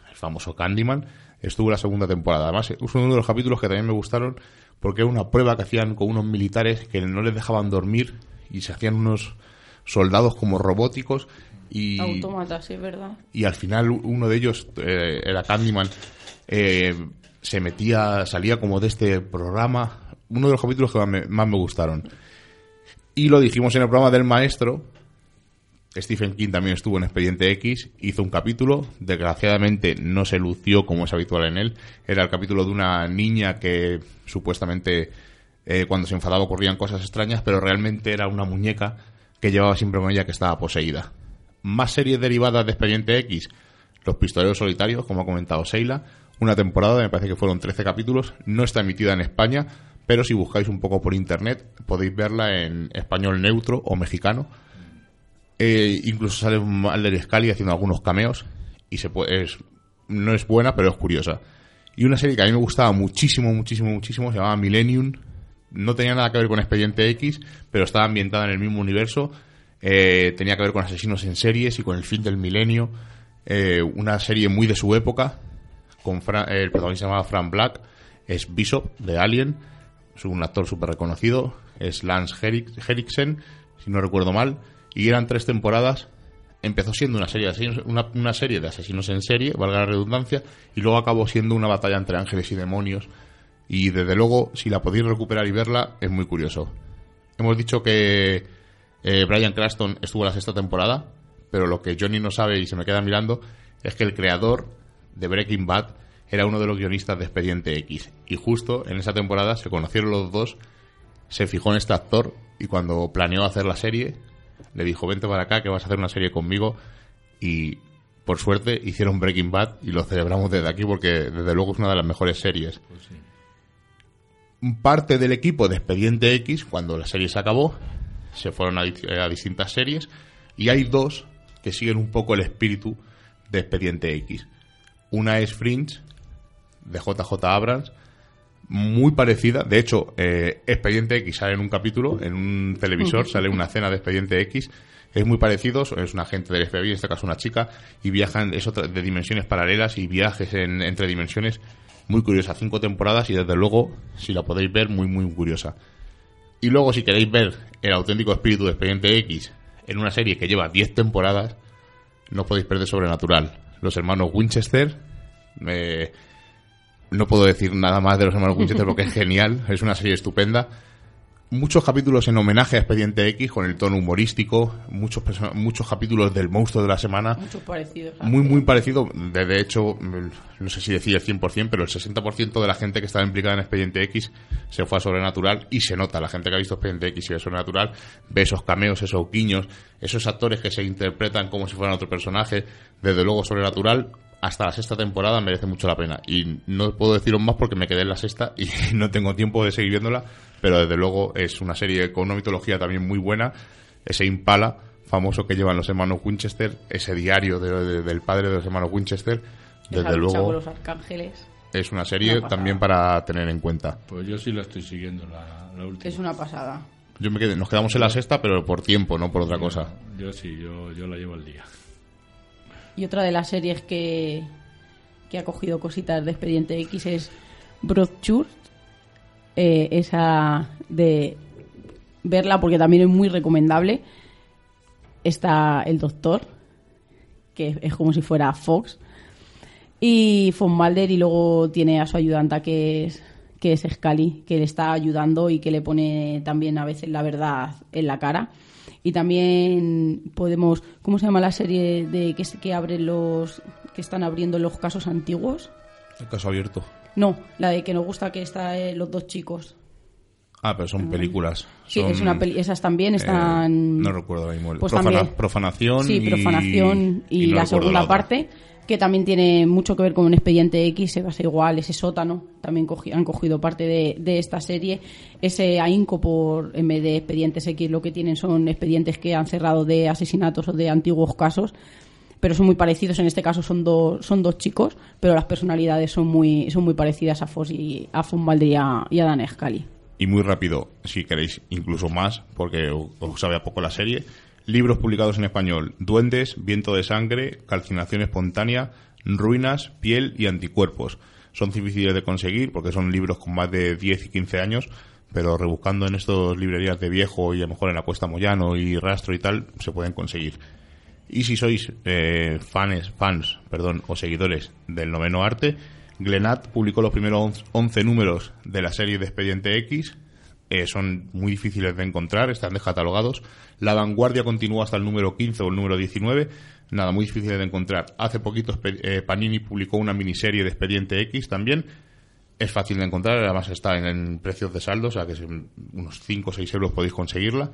el famoso Candyman, estuvo en la segunda temporada. Además, es uno de los capítulos que también me gustaron porque era una prueba que hacían con unos militares que no les dejaban dormir y se hacían unos soldados como robóticos y Autómatas, sí, es verdad. y al final uno de ellos eh, era Candyman eh, se metía salía como de este programa uno de los capítulos que más me, gustaron y lo dijimos en el programa del maestro Stephen King también estuvo en Expediente X hizo un capítulo desgraciadamente no se lució como es habitual en él era el capítulo de una niña que supuestamente eh, cuando se enfadaba ocurrían cosas extrañas pero realmente era una muñeca que llevaba siempre con ella que estaba poseída más series derivadas de Expediente X. Los Pistoleros Solitarios, como ha comentado Seila. Una temporada, me parece que fueron 13 capítulos. No está emitida en España, pero si buscáis un poco por internet podéis verla en español neutro o mexicano. Eh, incluso sale Mulder Scully haciendo algunos cameos y se puede, es, no es buena, pero es curiosa. Y una serie que a mí me gustaba muchísimo, muchísimo, muchísimo, se llamaba Millennium. No tenía nada que ver con Expediente X, pero estaba ambientada en el mismo universo. Eh, tenía que ver con asesinos en series y con el fin del milenio. Eh, una serie muy de su época. Con Fra- el protagonista se llamaba Frank Black. Es Bishop de Alien. Es un actor súper reconocido. Es Lance Henrik- Henriksen, si no recuerdo mal. Y eran tres temporadas. Empezó siendo una serie, de asesinos, una, una serie de asesinos en serie, valga la redundancia, y luego acabó siendo una batalla entre ángeles y demonios. Y desde luego, si la podéis recuperar y verla, es muy curioso. Hemos dicho que eh, Brian Cranston estuvo en la sexta temporada, pero lo que Johnny no sabe y se me queda mirando es que el creador de Breaking Bad era uno de los guionistas de Expediente X. Y justo en esa temporada se conocieron los dos, se fijó en este actor y cuando planeó hacer la serie, le dijo, vente para acá que vas a hacer una serie conmigo. Y por suerte hicieron Breaking Bad y lo celebramos desde aquí porque desde luego es una de las mejores series parte del equipo de Expediente X, cuando la serie se acabó, se fueron a distintas series y hay dos que siguen un poco el espíritu de Expediente X. Una es Fringe, de JJ Abrams, muy parecida. De hecho, eh, Expediente X sale en un capítulo, en un televisor, sale una escena de Expediente X. Es muy parecido, es un agente del FBI, en este caso una chica, y viajan es otra, de dimensiones paralelas y viajes en- entre dimensiones. Muy curiosa, cinco temporadas y desde luego, si la podéis ver, muy, muy curiosa. Y luego, si queréis ver el auténtico espíritu de Expediente X en una serie que lleva 10 temporadas, no podéis perder Sobrenatural. Los hermanos Winchester, eh, no puedo decir nada más de los hermanos Winchester porque es genial, es una serie estupenda. Muchos capítulos en homenaje a Expediente X con el tono humorístico, muchos, muchos capítulos del monstruo de la semana, Muchos parecidos. muy, muy parecido. De, de hecho, no sé si decir el 100%, pero el 60% de la gente que estaba implicada en Expediente X se fue a Sobrenatural y se nota. La gente que ha visto Expediente X y ve Sobrenatural ve esos cameos, esos guiños, esos actores que se interpretan como si fueran otro personaje. Desde luego, Sobrenatural, hasta la sexta temporada merece mucho la pena. Y no puedo deciros más porque me quedé en la sexta y <laughs> no tengo tiempo de seguir viéndola, pero desde luego es una serie con una mitología también muy buena. Ese Impala famoso que llevan los hermanos Winchester, ese diario de- de- del padre de los hermanos Winchester, Esa desde con luego los arcángeles. es una serie Una también para tener en cuenta. Pues yo sí la estoy siguiendo, la, la última. Es una pasada. Yo me quedé, nos quedamos en la sexta, pero por tiempo, no por otra cosa. Yo sí, yo, yo la llevo al día. Y otra de las series que, que ha cogido cositas de Expediente X es Broadchurch. Eh, esa de verla porque también es muy recomendable. Está el doctor, que es como si fuera Fox. Y Von Mulder y luego tiene a su ayudanta que es, que es Scully, que le está ayudando y que le pone también a veces la verdad en la cara. Y también podemos, ¿cómo se llama la serie de que, que abren los, que están abriendo los casos antiguos? El caso abierto. No, la de que nos gusta que está eh, los dos chicos. Ah, pero son películas. Sí, Son, es una peli, esas también eh, están. no recuerdo ahora mismo. Pues profana- también. profanación. Sí, y- profanación y, no la segunda la parte, que también tiene mucho que ver con un expediente X, se basa igual, ese sótano, también han cogido parte de, esta serie. Ese ahínco por, en vez de expedientes X, lo que tienen son expedientes que han cerrado de asesinatos o de antiguos casos, pero son muy parecidos. En este caso son, dos son dos chicos, pero las personalidades son muy, son muy parecidas a Foss y a Von Balder y a, y a Dan. Y muy rápido, si queréis, incluso más, porque os sabe a poco la serie. Libros publicados en español: Duendes, Viento de Sangre, Calcinación Espontánea, Ruinas, Piel y Anticuerpos. Son difíciles de conseguir porque son libros con más de 10 y 15 años, pero rebuscando en estas librerías de viejo y a lo mejor en la Cuesta Moyano y Rastro y tal, se pueden conseguir. Y si sois eh, fans, fans perdón, o seguidores del noveno arte, Glenat publicó los primeros 11 números de la serie de Expediente X. Eh, son muy difíciles de encontrar, están descatalogados. La vanguardia continúa hasta el número 15 o el número 19. Nada, muy difíciles de encontrar. Hace poquito eh, Panini publicó una miniserie de Expediente X también. Es fácil de encontrar, además está en, precios de saldo, o sea que unos 5 o 6 euros podéis conseguirla.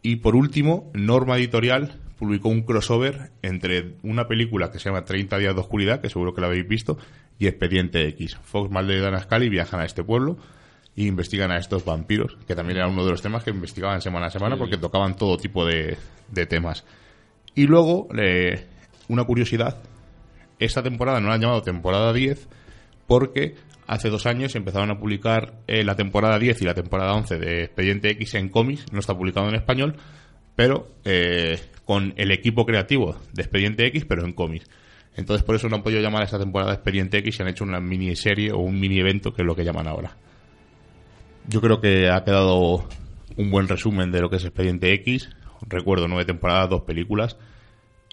Y por último, Norma Editorial publicó un crossover entre una película que se llama 30 días de oscuridad, que seguro que la habéis visto, y Expediente X. Fox Mulder y viajan a este pueblo y investigan a estos vampiros, que también era uno de los temas que investigaban semana a semana porque tocaban todo tipo de, de temas. Y luego, eh, una curiosidad, esta temporada no la han llamado temporada 10 porque hace dos años empezaron a publicar eh, la temporada 10 y la temporada 11 de Expediente X en cómics, no está publicado en español, pero eh, con el equipo creativo de Expediente X, pero en cómics. Entonces por eso no han podido llamar a esta temporada Expediente X y han hecho una miniserie o un mini evento, que es lo que llaman ahora. Yo creo que ha quedado un buen resumen de lo que es Expediente X. Recuerdo nueve temporadas, dos películas.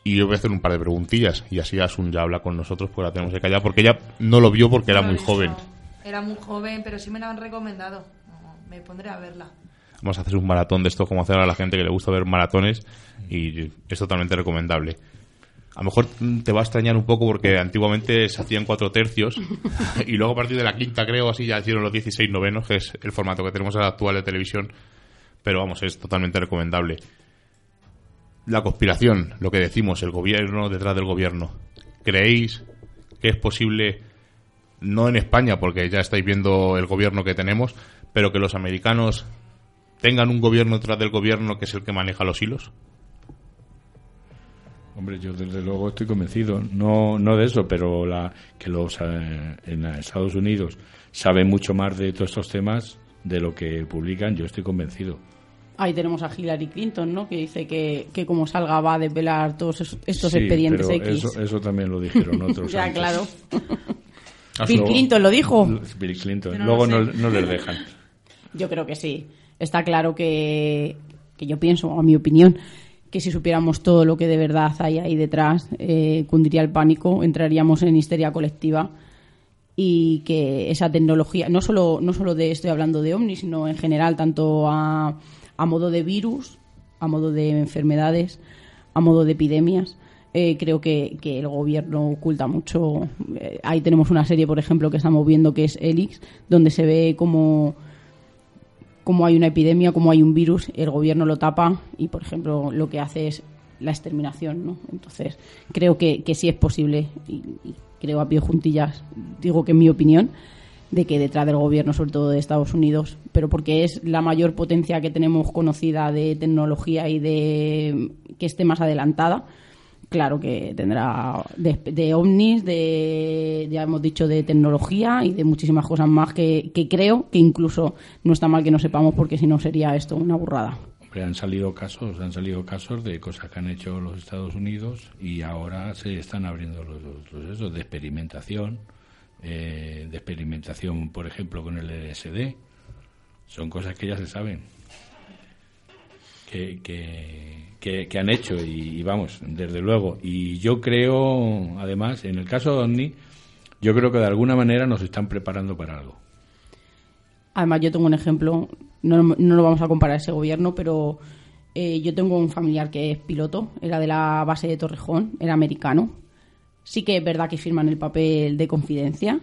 Y yo voy a hacer un par de preguntillas y así Asun ya habla con nosotros porque la tenemos que callar porque ella no lo vio porque era No muy joven. Era muy joven, pero sí me la han recomendado. Me pondré a verla. Vamos a hacer un maratón de esto como hacer a la gente que le gusta ver maratones y es totalmente recomendable. A lo mejor te va a extrañar un poco porque antiguamente se hacían cuatro tercios <laughs> y luego a partir de la quinta creo así ya hicieron los 16 novenos que es el formato que tenemos actual de televisión. Pero vamos es totalmente recomendable. La conspiración lo que decimos el gobierno detrás del gobierno. ¿creéis que es posible no en España porque ya estáis viendo el gobierno que tenemos pero que los americanos tengan un gobierno detrás del gobierno que es el que maneja los hilos Hombre, yo desde luego estoy convencido, no, no de eso, pero la, que los eh, en Estados Unidos saben mucho más de todos estos temas de lo que publican, yo estoy convencido. Ahí tenemos a Hillary Clinton, ¿no? Que dice que, que como salga va a desvelar todos esos- estos Sí, expedientes pero X. Eso, eso también lo dijeron <laughs> otros. ya, antes. claro. Ah, Bill luego- Clinton lo dijo. Bill Clinton. No luego no, no les dejan. Yo creo que sí. Está claro que, que yo pienso, a mi opinión, que si supiéramos todo lo que de verdad hay ahí detrás, eh, cundiría el pánico, entraríamos en histeria colectiva y que esa tecnología, no solo, no solo de estoy hablando de Omni, sino en general, tanto a, a modo de virus, a modo de enfermedades, a modo de epidemias, eh, creo que, que el gobierno oculta mucho. Eh, ahí tenemos una serie, por ejemplo, que estamos viendo que es Elix, donde se ve como como hay una epidemia, como hay un virus, el gobierno lo tapa y, por ejemplo, lo que hace es la exterminación, ¿no? Entonces, creo que, que sí es posible, y, y creo a pie juntillas, digo que en mi opinión, de que detrás del gobierno, sobre todo de Estados Unidos, pero porque es la mayor potencia que tenemos conocida de tecnología y de que esté más adelantada, claro que tendrá de, de ovnis, de, ya hemos dicho, de tecnología y de muchísimas cosas más que, creo que incluso no está mal que no sepamos porque si no sería esto una burrada. Han salido casos, han salido casos de cosas que han hecho los Estados Unidos y ahora se están abriendo los, los- los esos de experimentación, eh, de experimentación, por ejemplo, con el LSD. Son cosas que ya se saben. Que, que, han hecho y, vamos, desde luego. Y yo creo, además, en el caso de OVNI, yo creo que de alguna manera nos están preparando para algo. Además, yo tengo un ejemplo, no, no lo vamos a comparar a ese gobierno, pero eh, yo tengo un familiar que es piloto, era de la base de Torrejón, era americano. Sí que es verdad que firman el papel de confidencia.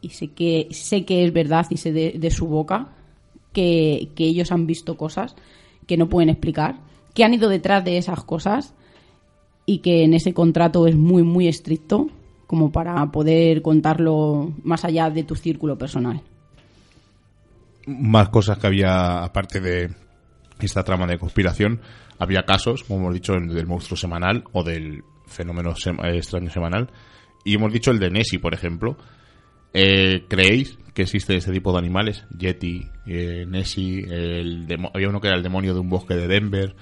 Y sé que, sé que es verdad y sé de su boca que, ellos han visto cosas que no pueden explicar, que han ido detrás de esas cosas y que en ese contrato es muy, muy estricto como para poder contarlo más allá de tu círculo personal. Más cosas que había, aparte de esta trama de conspiración, había casos, como hemos dicho, del monstruo semanal o del fenómeno eh, extraño semanal. Y hemos dicho el de Nessie, por ejemplo. Eh, ¿Creéis que existe este tipo de animales? Yeti, eh, Nessie, el había uno que era el demonio de un bosque de Denver.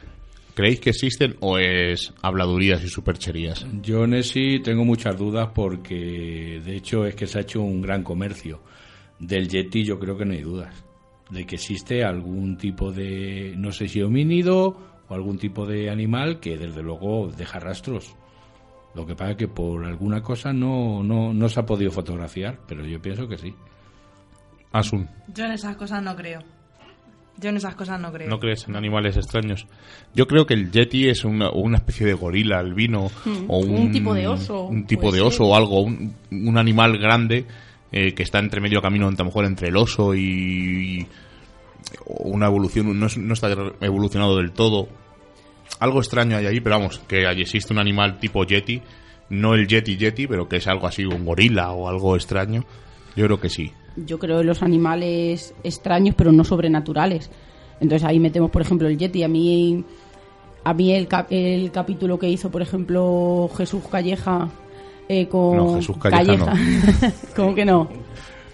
¿Creéis que existen o es habladurías y supercherías? Yo en ese tengo muchas dudas porque de hecho es que se ha hecho un gran comercio. Del Yeti yo creo que no hay dudas. De que existe algún tipo de, no sé si homínido o algún tipo de animal que desde luego deja rastros. Lo que pasa es que por alguna cosa no, no, no se ha podido fotografiar, pero yo pienso que sí. Asun, Yo en esas cosas no creo. Yo en esas cosas no creo. ¿no crees en animales extraños? Yo creo que el Yeti es una, una especie de gorila albino o un, un tipo de oso, Un tipo de oso ser. o algo, un, un animal grande eh, que está entre medio camino, entre, a lo mejor entre el oso y, y una evolución, no, es- no está evolucionado del todo. Algo extraño hay ahí, pero vamos, que allí existe un animal tipo Yeti, no el Yeti Yeti, pero que es algo así, un gorila o algo extraño. Yo creo que sí. Yo creo en los animales extraños, pero no sobrenaturales. Entonces ahí metemos, por ejemplo, el Yeti. A mí, a mí el, cap- el capítulo que hizo, por ejemplo, Jesús Calleja eh, con... No, Jesús Calleja <laughs> ¿Cómo que no?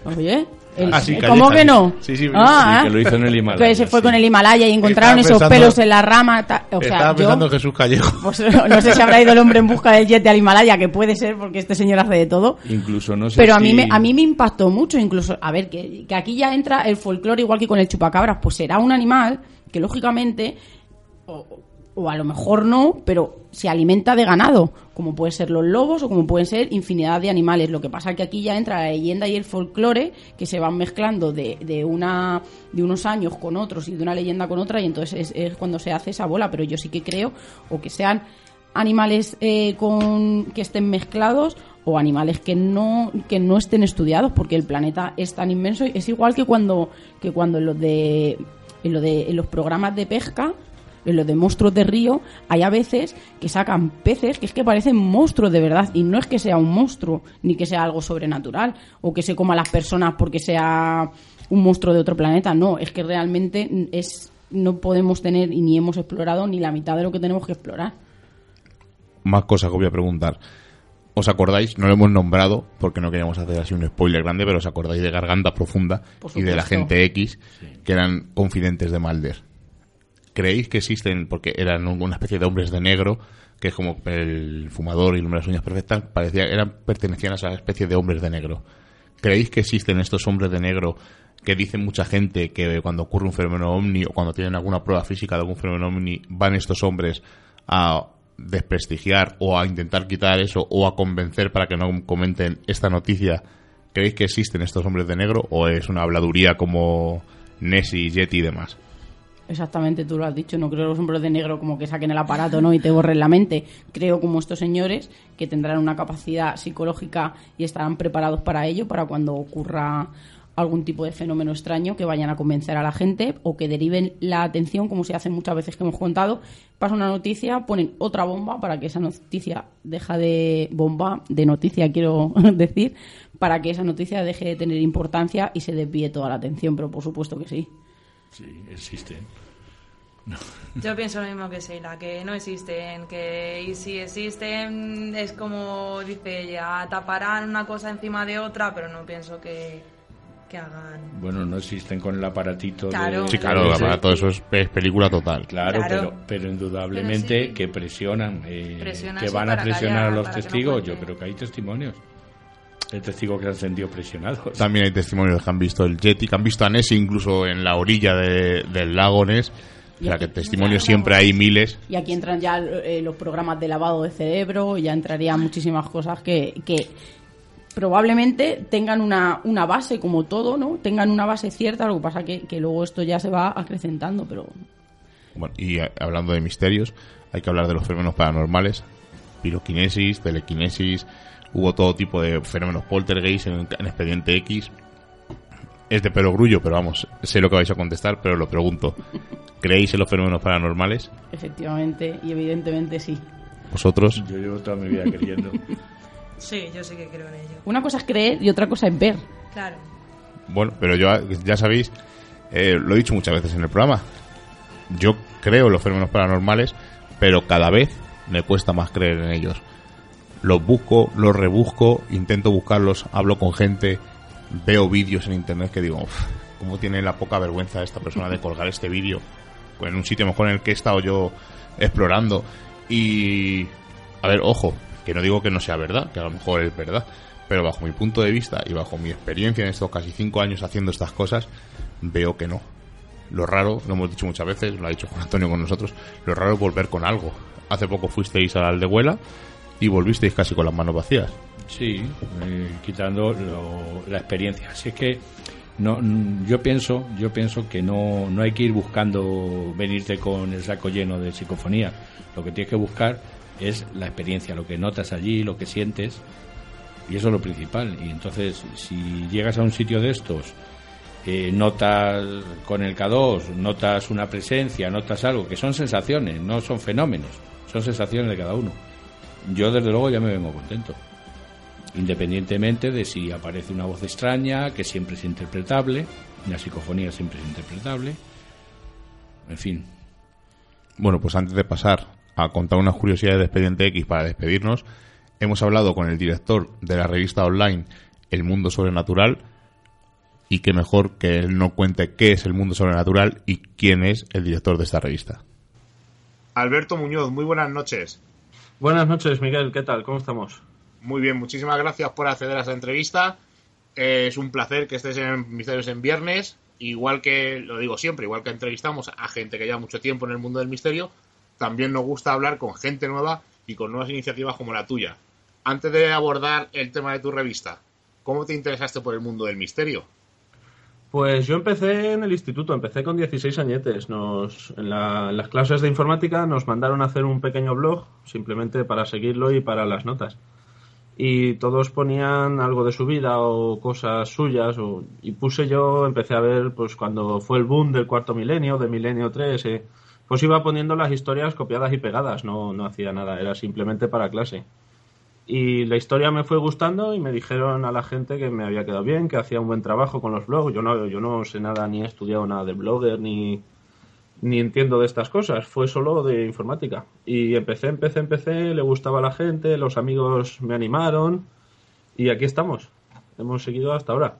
Oye, el- Ah, sí. ¿cómo que no? Sí, sí, Ah, sí, que lo hizo en el Himalaya, Que se fue sí. con el Himalaya y encontraron esos pelos en la rama. ta- o sea, Estaba yo- pensando en Jesús Callejo. <laughs> pues, no sé si habrá ido el hombre en busca del jet al Himalaya, que puede ser porque este señor hace de todo. Incluso no sé Pero a mí, me, a mí me impactó mucho, incluso, a ver, que, que aquí ya entra el folclore igual que con el chupacabras, pues será un animal que lógicamente, o, o a lo mejor no, pero se alimenta de ganado, como pueden ser los lobos o como pueden ser infinidad de animales. Lo que pasa es que aquí ya entra la leyenda y el folclore que se van mezclando de, de, una, de unos años con otros y de una leyenda con otra y entonces es, cuando se hace esa bola, pero yo sí que creo o que sean animales eh, con que estén mezclados o animales que no que no estén estudiados porque el planeta es tan inmenso es igual que cuando que cuando los de en lo de en los programas de pesca en los de monstruos de río hay a veces que sacan peces que es que parecen monstruos de verdad y no es que sea un monstruo ni que sea algo sobrenatural o que se coma a las personas porque sea un monstruo de otro planeta no es que realmente es no podemos tener y ni hemos explorado ni la mitad de lo que tenemos que explorar más cosas que voy a preguntar. ¿Os acordáis? No lo hemos nombrado porque no queríamos hacer así un spoiler grande, pero ¿os acordáis de Garganta Profunda y de la gente X que eran confidentes de Mulder? ¿Creéis que existen, porque eran una especie de hombres de negro, que es como el fumador y el hombre de las uñas perfectas, parecía, eran, pertenecían a esa especie de hombres de negro? ¿Creéis que existen estos hombres de negro que dicen mucha gente que cuando ocurre un fenómeno ovni o cuando tienen alguna prueba física de algún fenómeno ovni van estos hombres a desprestigiar o a intentar quitar eso o a convencer para que no comenten esta noticia? ¿Creéis que existen estos hombres de negro o es una habladuría como Nessie, Yeti y demás? Exactamente, tú lo has dicho. No creo los hombres de negro como que saquen el aparato ¿no? y te borren la mente. Creo como estos señores que tendrán una capacidad psicológica y estarán preparados para ello, para cuando ocurra algún tipo de fenómeno extraño, que vayan a convencer a la gente o que deriven la atención, como se hace muchas veces que hemos contado. Pasa una noticia, ponen otra bomba para que esa noticia deja de bomba, de noticia quiero <laughs> decir, para que esa noticia deje de tener importancia y se desvíe toda la atención, pero por supuesto que sí. Sí, existen. <laughs> Yo pienso lo mismo que Sheila, que no existen, que y si existen es como dice ella, taparán una cosa encima de otra, pero no pienso que, que hagan. Bueno, no existen con el aparatito Claro. de... Sí, claro, Sí. todo eso es, es película total. Claro, Claro. Pero, pero indudablemente Pero sí. que presionan, eh, Presionan, que van a presionar callar, a los no testigos. Yo creo que hay testimonios. Hay testigos que se han sentido presionados. También hay testimonios que han visto el Yeti, que han visto a Nessie incluso en la orilla de- del lago Ness. O sea, que testimonios siempre hay miles. Y aquí entran ya eh, los programas de lavado de cerebro, ya entrarían muchísimas cosas que, que probablemente tengan una, una base como todo, ¿no? Tengan una base cierta, lo que pasa que, que luego esto ya se va acrecentando, pero... Bueno, y eh, hablando de misterios, hay que hablar de los fenómenos paranormales, piroquinesis, telequinesis, hubo todo tipo de fenómenos poltergeist en, en Expediente X. Es de perogrullo, pero vamos, sé lo que vais a contestar, pero lo pregunto. ¿Creéis en los fenómenos paranormales? Efectivamente, y evidentemente sí. ¿Vosotros? Yo llevo toda mi vida creyendo. <laughs> Sí, yo sí que creo en ello. Una cosa es creer y otra cosa es ver. Claro. Bueno, pero yo ya sabéis, eh, lo he dicho muchas veces en el programa. Yo creo en los fenómenos paranormales, pero cada vez me cuesta más creer en ellos. Los busco, los rebusco, intento buscarlos, hablo con gente, veo vídeos en internet que digo, "Uf, ¿cómo tiene la poca vergüenza esta persona de colgar este vídeo? Pues en un sitio mejor en el que he estado yo explorando. Y, a ver, ojo, que no digo que no sea verdad, que a lo mejor es verdad, pero bajo mi punto de vista y bajo mi experiencia en estos casi cinco años haciendo estas cosas, veo que no. Lo raro, lo hemos dicho muchas veces, lo ha dicho Juan Antonio con nosotros, lo raro es volver con algo. Hace poco fuisteis a la Aldehuela y volvisteis casi con las manos vacías. Sí, eh, quitando lo- la experiencia. Así es que no, mm, yo pienso, yo pienso que no, no hay que ir buscando venirte con el saco lleno de psicofonía. Lo que tienes que buscar es la experiencia, lo que notas allí, lo que sientes, y eso es lo principal. Y entonces, si llegas a un sitio de estos, eh, notas con el K2, notas una presencia, notas algo, que son sensaciones, no son fenómenos, son sensaciones de cada uno. Yo desde luego ya me vengo contento. Independientemente de si aparece una voz extraña, que siempre es interpretable, la psicofonía siempre es interpretable, en fin. Bueno, pues antes de pasar a contar unas curiosidades de Expediente X para despedirnos, hemos hablado con el director de la revista online El Mundo Sobrenatural y qué mejor que él no cuente qué es el mundo sobrenatural y quién es el director de esta revista. Alberto Muñoz, muy buenas noches. Buenas noches, Miguel. ¿Qué tal? ¿Cómo estamos? Muy bien, muchísimas gracias por acceder a esta entrevista. Eh, es un placer que estés en Misterios en Viernes. Igual que, lo digo siempre, igual que entrevistamos a gente que lleva mucho tiempo en el mundo del misterio, también nos gusta hablar con gente nueva y con nuevas iniciativas como la tuya. Antes de abordar el tema de tu revista, ¿cómo te interesaste por el mundo del misterio? Pues yo empecé en el instituto, empecé con 16 añetes. En, la- las clases de informática nos mandaron a hacer un pequeño blog, simplemente para seguirlo y para las notas. Y todos ponían algo de su vida o cosas suyas. y puse yo, empecé a ver, pues cuando fue el boom del cuarto milenio, de milenio 3, eh, pues iba poniendo las historias copiadas y pegadas, no, no hacía nada, era simplemente para clase. Y la historia me fue gustando y me dijeron a la gente que me había quedado bien, que hacía un buen trabajo con los blogs. Yo no, yo no sé nada, ni he estudiado nada de blogger, ni, ni entiendo de estas cosas. Fue solo de informática. Y empecé, empecé, empecé, le gustaba a la gente, los amigos me animaron y aquí estamos. Hemos seguido hasta ahora.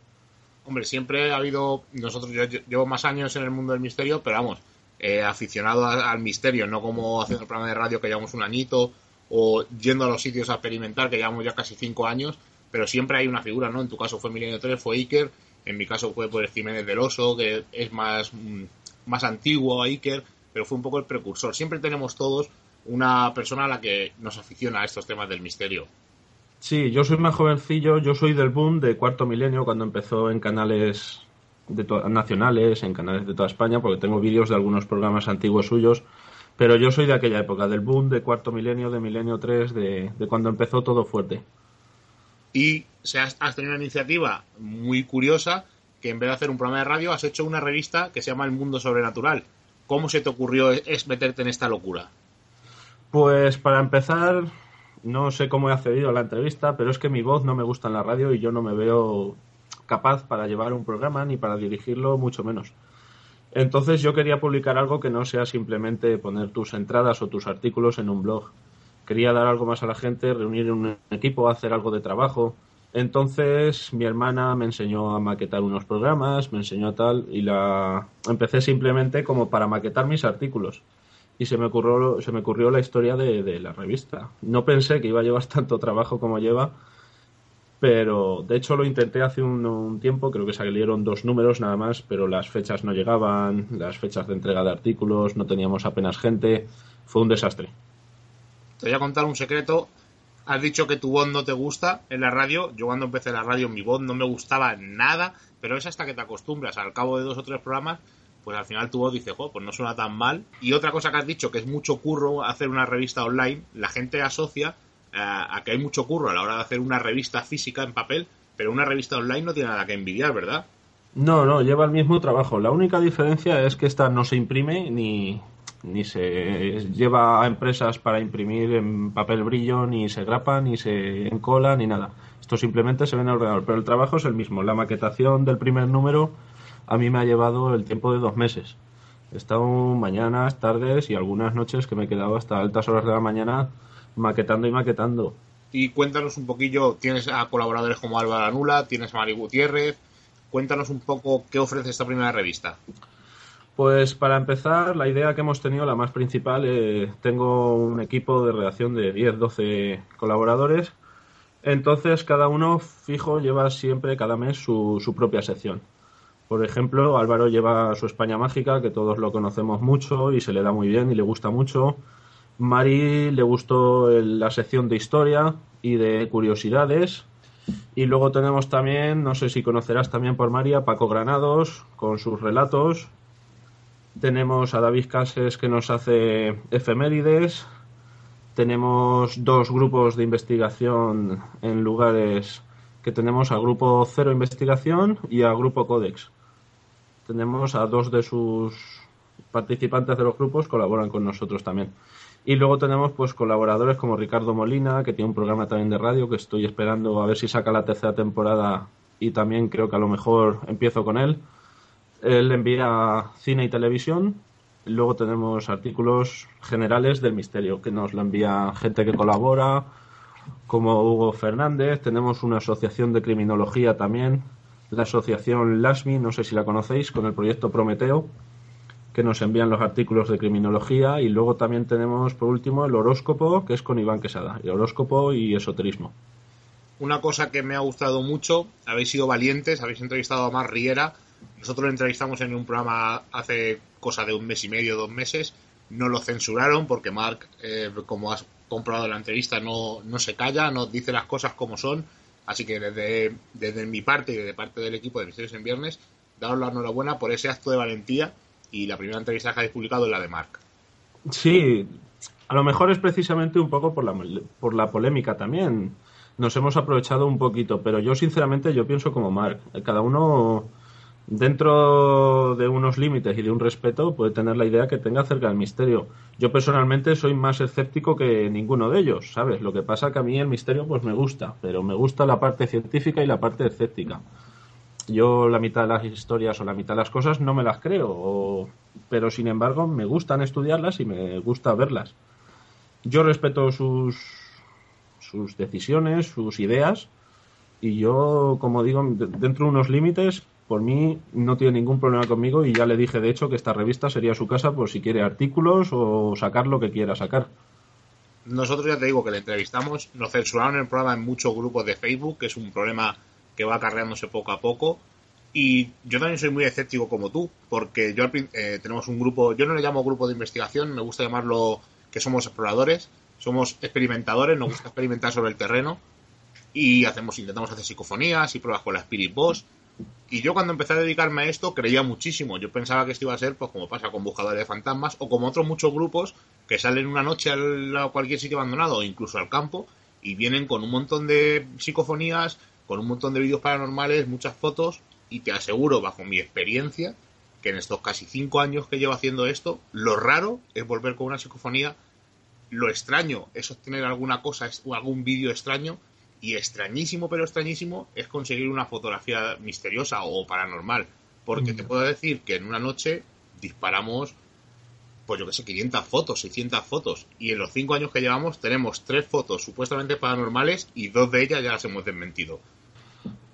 Hombre, siempre ha habido. Nosotros, yo, yo llevo más años en el mundo del misterio, pero vamos, eh, aficionado al misterio, no como haciendo el programa de radio que llevamos un añito, o yendo a los sitios a experimentar, que llevamos ya casi cinco años, pero siempre hay una figura, ¿no? En tu caso fue Milenio 3, fue Iker, en mi caso fue pues, Jiménez del Oso, que es más, mm, más antiguo Iker, pero fue un poco el precursor. Siempre tenemos todos una persona a la que nos aficiona a estos temas del misterio. Sí, yo soy más jovencillo, yo soy del boom de cuarto milenio cuando empezó en canales de nacionales, en canales de toda España, porque tengo vídeos de algunos programas antiguos suyos, pero yo soy de aquella época, del boom de cuarto milenio, de milenio 3, de, de cuando empezó todo fuerte. y se has, has tenido una iniciativa muy curiosa que en vez de hacer un programa de radio has hecho una revista que se llama El Mundo Sobrenatural. ¿Cómo se te ocurrió es, es meterte en esta locura? Pues para empezar, no sé cómo he accedido a la entrevista, pero es que mi voz no me gusta en la radio y yo no me veo capaz para llevar un programa ni para dirigirlo, mucho menos. Entonces yo quería publicar algo que no sea simplemente poner tus entradas o tus artículos en un blog. Quería dar algo más a la gente, reunir un equipo, hacer algo de trabajo. Entonces mi hermana me enseñó a maquetar unos programas, me enseñó tal y la empecé simplemente como para maquetar mis artículos y se me ocurrió, se me ocurrió la historia de, de la revista. No pensé que iba a llevar <laughs> tanto trabajo como lleva, pero de hecho lo intenté hace un, tiempo, creo que salieron dos números nada más, pero las fechas no llegaban, las fechas de entrega de artículos, no teníamos apenas gente, fue un desastre. Te voy a contar un secreto has dicho que tu voz no te gusta en la radio. Yo cuando empecé la radio mi voz no me gustaba nada, pero es hasta que te acostumbras. Al cabo de dos o tres programas, pues al final tu voz dice, pues no suena tan mal. Y otra cosa que has dicho, que es mucho curro hacer una revista online, la gente asocia a que hay mucho curro a la hora de hacer una revista física en papel, pero una revista online no tiene nada que envidiar, ¿verdad? No, no, lleva el mismo trabajo. La única diferencia es que esta no se imprime ni, ni se lleva a empresas para imprimir en papel brillo, ni se grapa, ni se encola, ni nada. Esto simplemente se ve en el ordenador, pero el trabajo es el mismo. La maquetación del primer número a mí me ha llevado el tiempo de dos meses. He estado mañanas, tardes y algunas noches que me he quedado hasta altas horas de la mañana maquetando y maquetando. Y cuéntanos un poquillo, tienes a colaboradores como Álvaro Anula, tienes a Mari Gutiérrez, Cuéntanos un poco qué ofrece esta primera revista. Pues para empezar, la idea que hemos tenido, la más principal, eh, tengo un equipo de redacción de 10-12 colaboradores. Entonces, cada uno fijo lleva siempre cada mes su, su, propia sección. Por ejemplo, Álvaro lleva su España Mágica, que todos lo conocemos mucho y se le da muy bien y le gusta mucho. Mari le gustó la sección de historia y de curiosidades. Y luego tenemos también, no sé si conocerás también por María, Paco Granados con sus relatos. Tenemos a David Cases que nos hace efemérides. Tenemos dos grupos de investigación en lugares que tenemos al grupo Cero Investigación y al grupo Codex. Tenemos a dos de sus participantes de los grupos colaboran con nosotros también. Y luego tenemos pues colaboradores como Ricardo Molina, que tiene un programa también de radio, que estoy esperando a ver si saca la tercera temporada y también creo que a lo mejor empiezo con él. Él envía cine y televisión. Luego tenemos artículos generales del misterio, que nos lo envía gente que colabora, como Hugo Fernández. Tenemos una asociación de criminología también, la asociación LASMI, no sé si la conocéis, con el proyecto Prometeo que nos envían los artículos de criminología. Y luego también tenemos por último el horóscopo que es con Iván Quesada, el horóscopo y esoterismo. Una cosa que me ha gustado mucho, habéis sido valientes, habéis entrevistado a Mar Riera, nosotros lo entrevistamos en un programa hace cosa de un mes y medio, dos meses, no lo censuraron porque Mark, eh, como has comprado la entrevista, no, no se calla, nos dice las cosas como son, así que desde, desde mi parte y desde parte del equipo de Misterios en Viernes, daros la enhorabuena por ese acto de valentía y la primera entrevista que habéis publicado es la de Mark. Sí, a lo mejor es precisamente un poco por la, por la polémica también. Nos hemos aprovechado un poquito, pero yo sinceramente yo pienso como Mark. Cada uno dentro de unos límites y de un respeto puede tener la idea que tenga acerca del misterio. Yo personalmente soy más escéptico que ninguno de ellos, ¿sabes? Lo que pasa que a mí el misterio pues me gusta, pero me gusta la parte científica y la parte escéptica yo la mitad de las historias o la mitad de las cosas no me las creo, pero sin embargo me gustan estudiarlas y me gusta verlas. Yo respeto sus, sus decisiones, sus ideas, y yo, como digo, dentro de unos límites, por mí no tiene ningún problema conmigo y ya le dije de hecho que esta revista sería su casa por si quiere artículos o sacar lo que quiera sacar. Nosotros ya te digo que le entrevistamos, nos censuraron el programa en muchos grupos de Facebook, que es un problema que va acarreándose poco a poco. Y yo también soy muy escéptico como tú, porque yo eh, tenemos un grupo, yo no le llamo grupo de investigación, me gusta llamarlo que somos exploradores, somos experimentadores, nos gusta experimentar sobre el terreno y hacemos, intentamos hacer psicofonías y pruebas con la Spirit Boss. Y yo cuando empecé a dedicarme a esto creía muchísimo. Yo pensaba que esto iba a ser, pues como pasa con Buscadores de Fantasmas o como otros muchos grupos que salen una noche a cualquier sitio abandonado o incluso al campo y vienen con un montón de psicofonías, con un montón de vídeos paranormales, muchas fotos, y te aseguro, bajo mi experiencia, que en estos casi cinco años que llevo haciendo esto, lo raro es volver con una psicofonía, lo extraño es obtener alguna cosa o algún vídeo extraño, y extrañísimo, pero extrañísimo, es conseguir una fotografía misteriosa o paranormal. Porque te mm. puedo decir que en una noche disparamos pues yo que sé, 500 fotos, 600 fotos. Y en los 5 años que llevamos tenemos 3 fotos supuestamente paranormales y dos de ellas ya las hemos desmentido.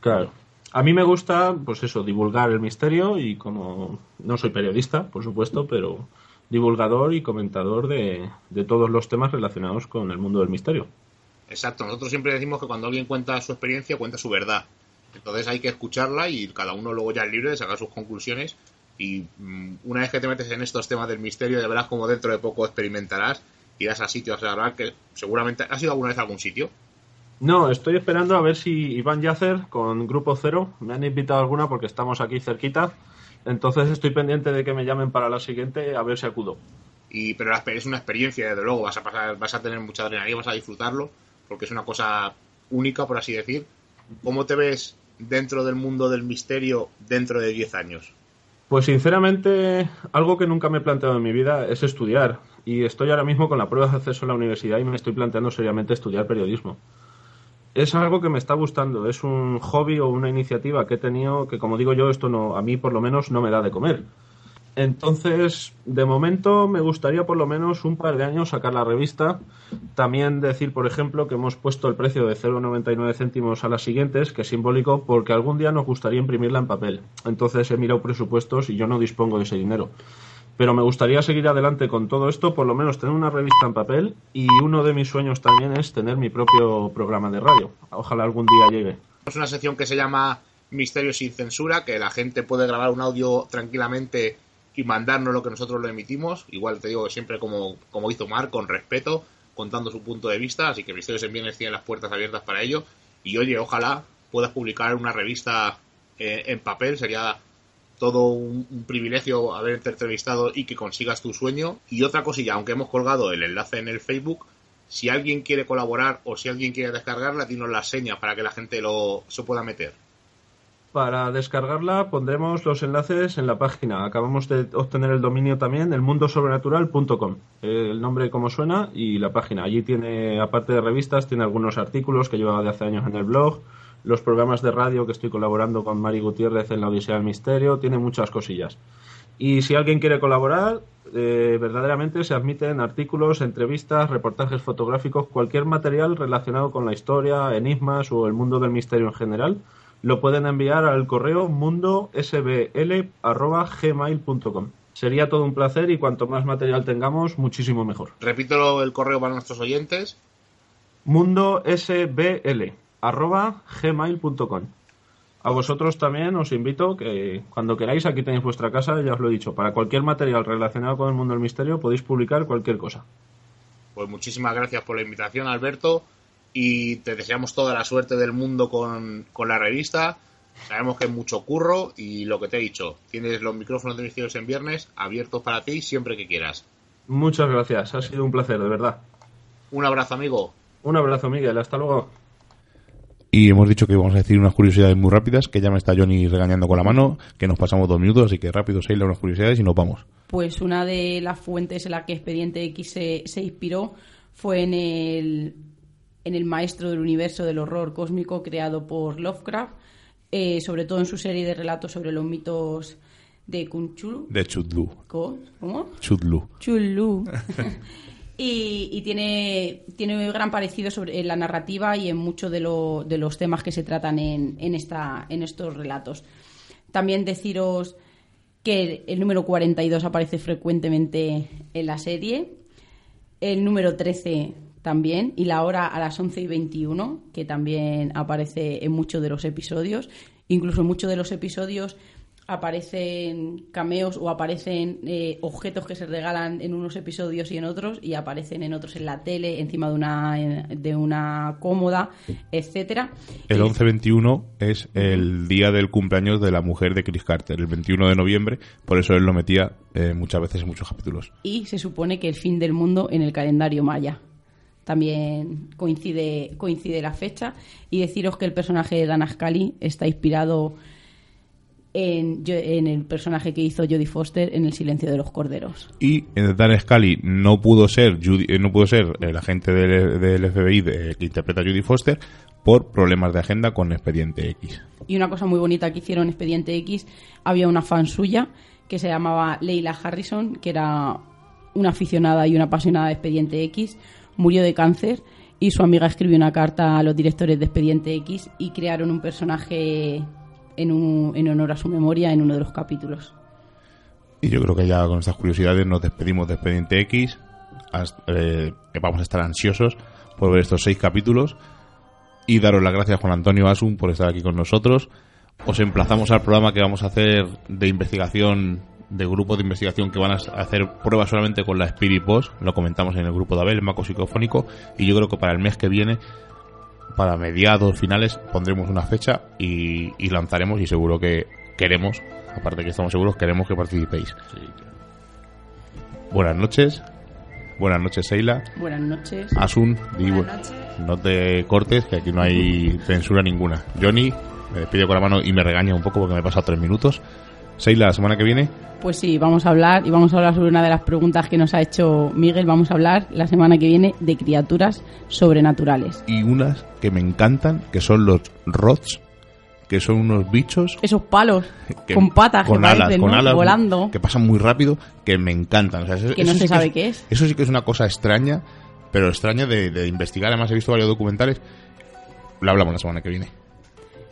Claro. A mí me gusta, pues eso, divulgar el misterio y como no soy periodista, por supuesto, pero divulgador y comentador de, de todos los temas relacionados con el mundo del misterio. Exacto, nosotros siempre decimos que cuando alguien cuenta su experiencia, cuenta su verdad. Entonces hay que escucharla y cada uno luego ya es libre de sacar sus conclusiones y mm, una vez que te metes en estos temas del misterio, ya verás como dentro de poco experimentarás irás a sitios a grabar, que seguramente... ¿Has ido alguna vez a algún sitio? No, estoy esperando a ver si Iván Yacer con Grupo Cero me han invitado alguna porque estamos aquí cerquita. Entonces estoy pendiente de que me llamen para la siguiente a ver si acudo. Y, pero es una experiencia, desde luego, vas a, pasar, vas a tener mucha adrenalina, vas a disfrutarlo, porque es una cosa única, por así decir. ¿Cómo te ves dentro del mundo del misterio dentro de 10 años? Pues sinceramente, algo que nunca me he planteado en mi vida es estudiar. Y estoy ahora mismo con la prueba de acceso a la universidad y me estoy planteando seriamente estudiar periodismo es algo que me está gustando, es un hobby o una iniciativa que he tenido que, como digo yo, esto no, a mí por lo menos no me da de comer. Entonces, de momento me gustaría por lo menos un par de años sacar la revista. También decir, por ejemplo, que hemos puesto el precio de 0,99 céntimos a las siguientes, que es simbólico porque algún día nos gustaría imprimirla en papel. Entonces he mirado presupuestos y yo no dispongo de ese dinero. Pero me gustaría seguir adelante con todo esto, por lo menos tener una revista en papel y uno de mis sueños también es tener mi propio programa de radio. Ojalá algún día llegue. Es una sección que se llama Misterio sin censura, que la gente puede grabar un audio tranquilamente y mandarnos lo que nosotros lo emitimos. Igual te digo siempre como, como hizo Mar, con respeto, contando su punto de vista. Así que Misterios en Bienes tiene las puertas abiertas para ello. Y oye, ojalá puedas publicar una revista eh, en papel. Sería todo un, privilegio haberte entrevistado y que consigas tu sueño. Y otra cosilla, aunque hemos colgado el enlace en el Facebook, si alguien quiere colaborar o si alguien quiere descargarla, dinos la seña para que la gente lo se pueda meter. Para descargarla pondremos los enlaces en la página. Acabamos de obtener el dominio también, elmundosobrenatural.com. El nombre como suena y la página. Allí tiene, aparte de revistas, tiene algunos artículos que llevaba de hace años en el blog, los programas de radio que estoy colaborando con Mari Gutiérrez en la Odisea del Misterio, tiene muchas cosillas. Y si alguien quiere colaborar, eh, verdaderamente se admiten artículos, entrevistas, reportajes fotográficos, cualquier material relacionado con la historia, enigmas o el mundo del misterio en general, lo pueden enviar al correo mundosbl.gmail.com. Sería todo un placer y cuanto más material tengamos, muchísimo mejor. Repito el correo para nuestros oyentes. mundosbl arroba gmail.com. A vosotros también os invito que cuando queráis, aquí tenéis vuestra casa, ya os lo he dicho, para cualquier material relacionado con el mundo del misterio podéis publicar cualquier cosa. Pues muchísimas gracias por la invitación, Alberto, y te deseamos toda la suerte del mundo con, con la revista. Sabemos que es mucho curro y lo que te he dicho, tienes los micrófonos de Misterios en Viernes abiertos para ti siempre que quieras. Muchas gracias, ha sido un placer, de verdad. Un abrazo, amigo. Un abrazo, Miguel, hasta luego. Y hemos dicho que vamos a decir unas curiosidades muy rápidas, que ya me está Johnny regañando con la mano, que nos pasamos dos minutos, así que rápido, Seila, unas curiosidades y nos vamos. Pues una de las fuentes en la que Expediente X se, inspiró fue en el, en el maestro del universo del horror cósmico creado por Lovecraft, eh, sobre todo en su serie de relatos sobre los mitos de Kunchulu. De Chudlu. ¿Cómo? Chudlu. Chudlu. <laughs> y, tiene, tiene gran parecido sobre en la narrativa y en muchos de, de los temas que se tratan en, en, esta, en estos relatos. También deciros que el número 42 aparece frecuentemente en la serie, el número 13 también, y la hora a las 11 y 21, que también aparece en muchos de los episodios. Incluso en muchos de los episodios aparecen cameos o aparecen eh, objetos que se regalan en unos episodios y en otros y aparecen en otros en la tele encima de una de una cómoda etcétera. El 11-21 es el día del cumpleaños de la mujer de Chris Carter el 21 de noviembre. Por eso él lo metía eh, muchas veces en muchos capítulos. Y se supone que el fin del mundo en el calendario maya. También coincide coincide la fecha. Y deciros que el personaje de Dana Scully está inspirado en, en, el personaje que hizo Jodie Foster en El silencio de los corderos. Y en Dan Scully no pudo ser eh, no pudo ser el agente del, FBI que interpreta a Jodie Foster por problemas de agenda con Expediente X. Y una cosa muy bonita que hicieron en Expediente X, había una fan suya que se llamaba Leila Harrison, que era una aficionada y una apasionada de Expediente X, murió de cáncer y su amiga escribió una carta a los directores de Expediente X y crearon un personaje en, un, en honor a su memoria en uno de los capítulos. Y yo creo que ya con estas curiosidades nos despedimos de Expediente X. Eh, vamos a estar ansiosos por ver estos seis capítulos. Y daros las gracias, Juan Antonio Asun, por estar aquí con nosotros. Os emplazamos al programa que vamos a hacer de investigación de grupos de investigación que van a hacer pruebas solamente con la Spirit Boss, lo comentamos en el grupo de Abel, el Maco Psicofónico, y yo creo que para el mes que viene, para mediados, finales, pondremos una fecha y, y lanzaremos y seguro que queremos, aparte que estamos seguros, queremos que participéis. Buenas noches. Buenas noches, Seila. Buenas noches. Asun, di Buenas noches. no te cortes, que aquí no hay censura ninguna. Johnny, me despido con la mano y me regaña un poco porque me he pasado tres minutos. Seila, la semana que viene, Pues sí, vamos a hablar y vamos a hablar sobre una de las preguntas que nos ha hecho Miguel. Vamos a hablar la semana que viene de criaturas sobrenaturales. y unas que me encantan, que son los rots, que son unos bichos Esos palos que- con patas con que alas, parecen, con ¿no? alas, volando. que pasan muy rápido, que me encantan. O sea, eso- Que no eso se sí sabe es- qué es. Eso sí que es una cosa extraña, pero extraña de, de investigar. Además, he visto varios documentales. Lo hablamos la semana que viene.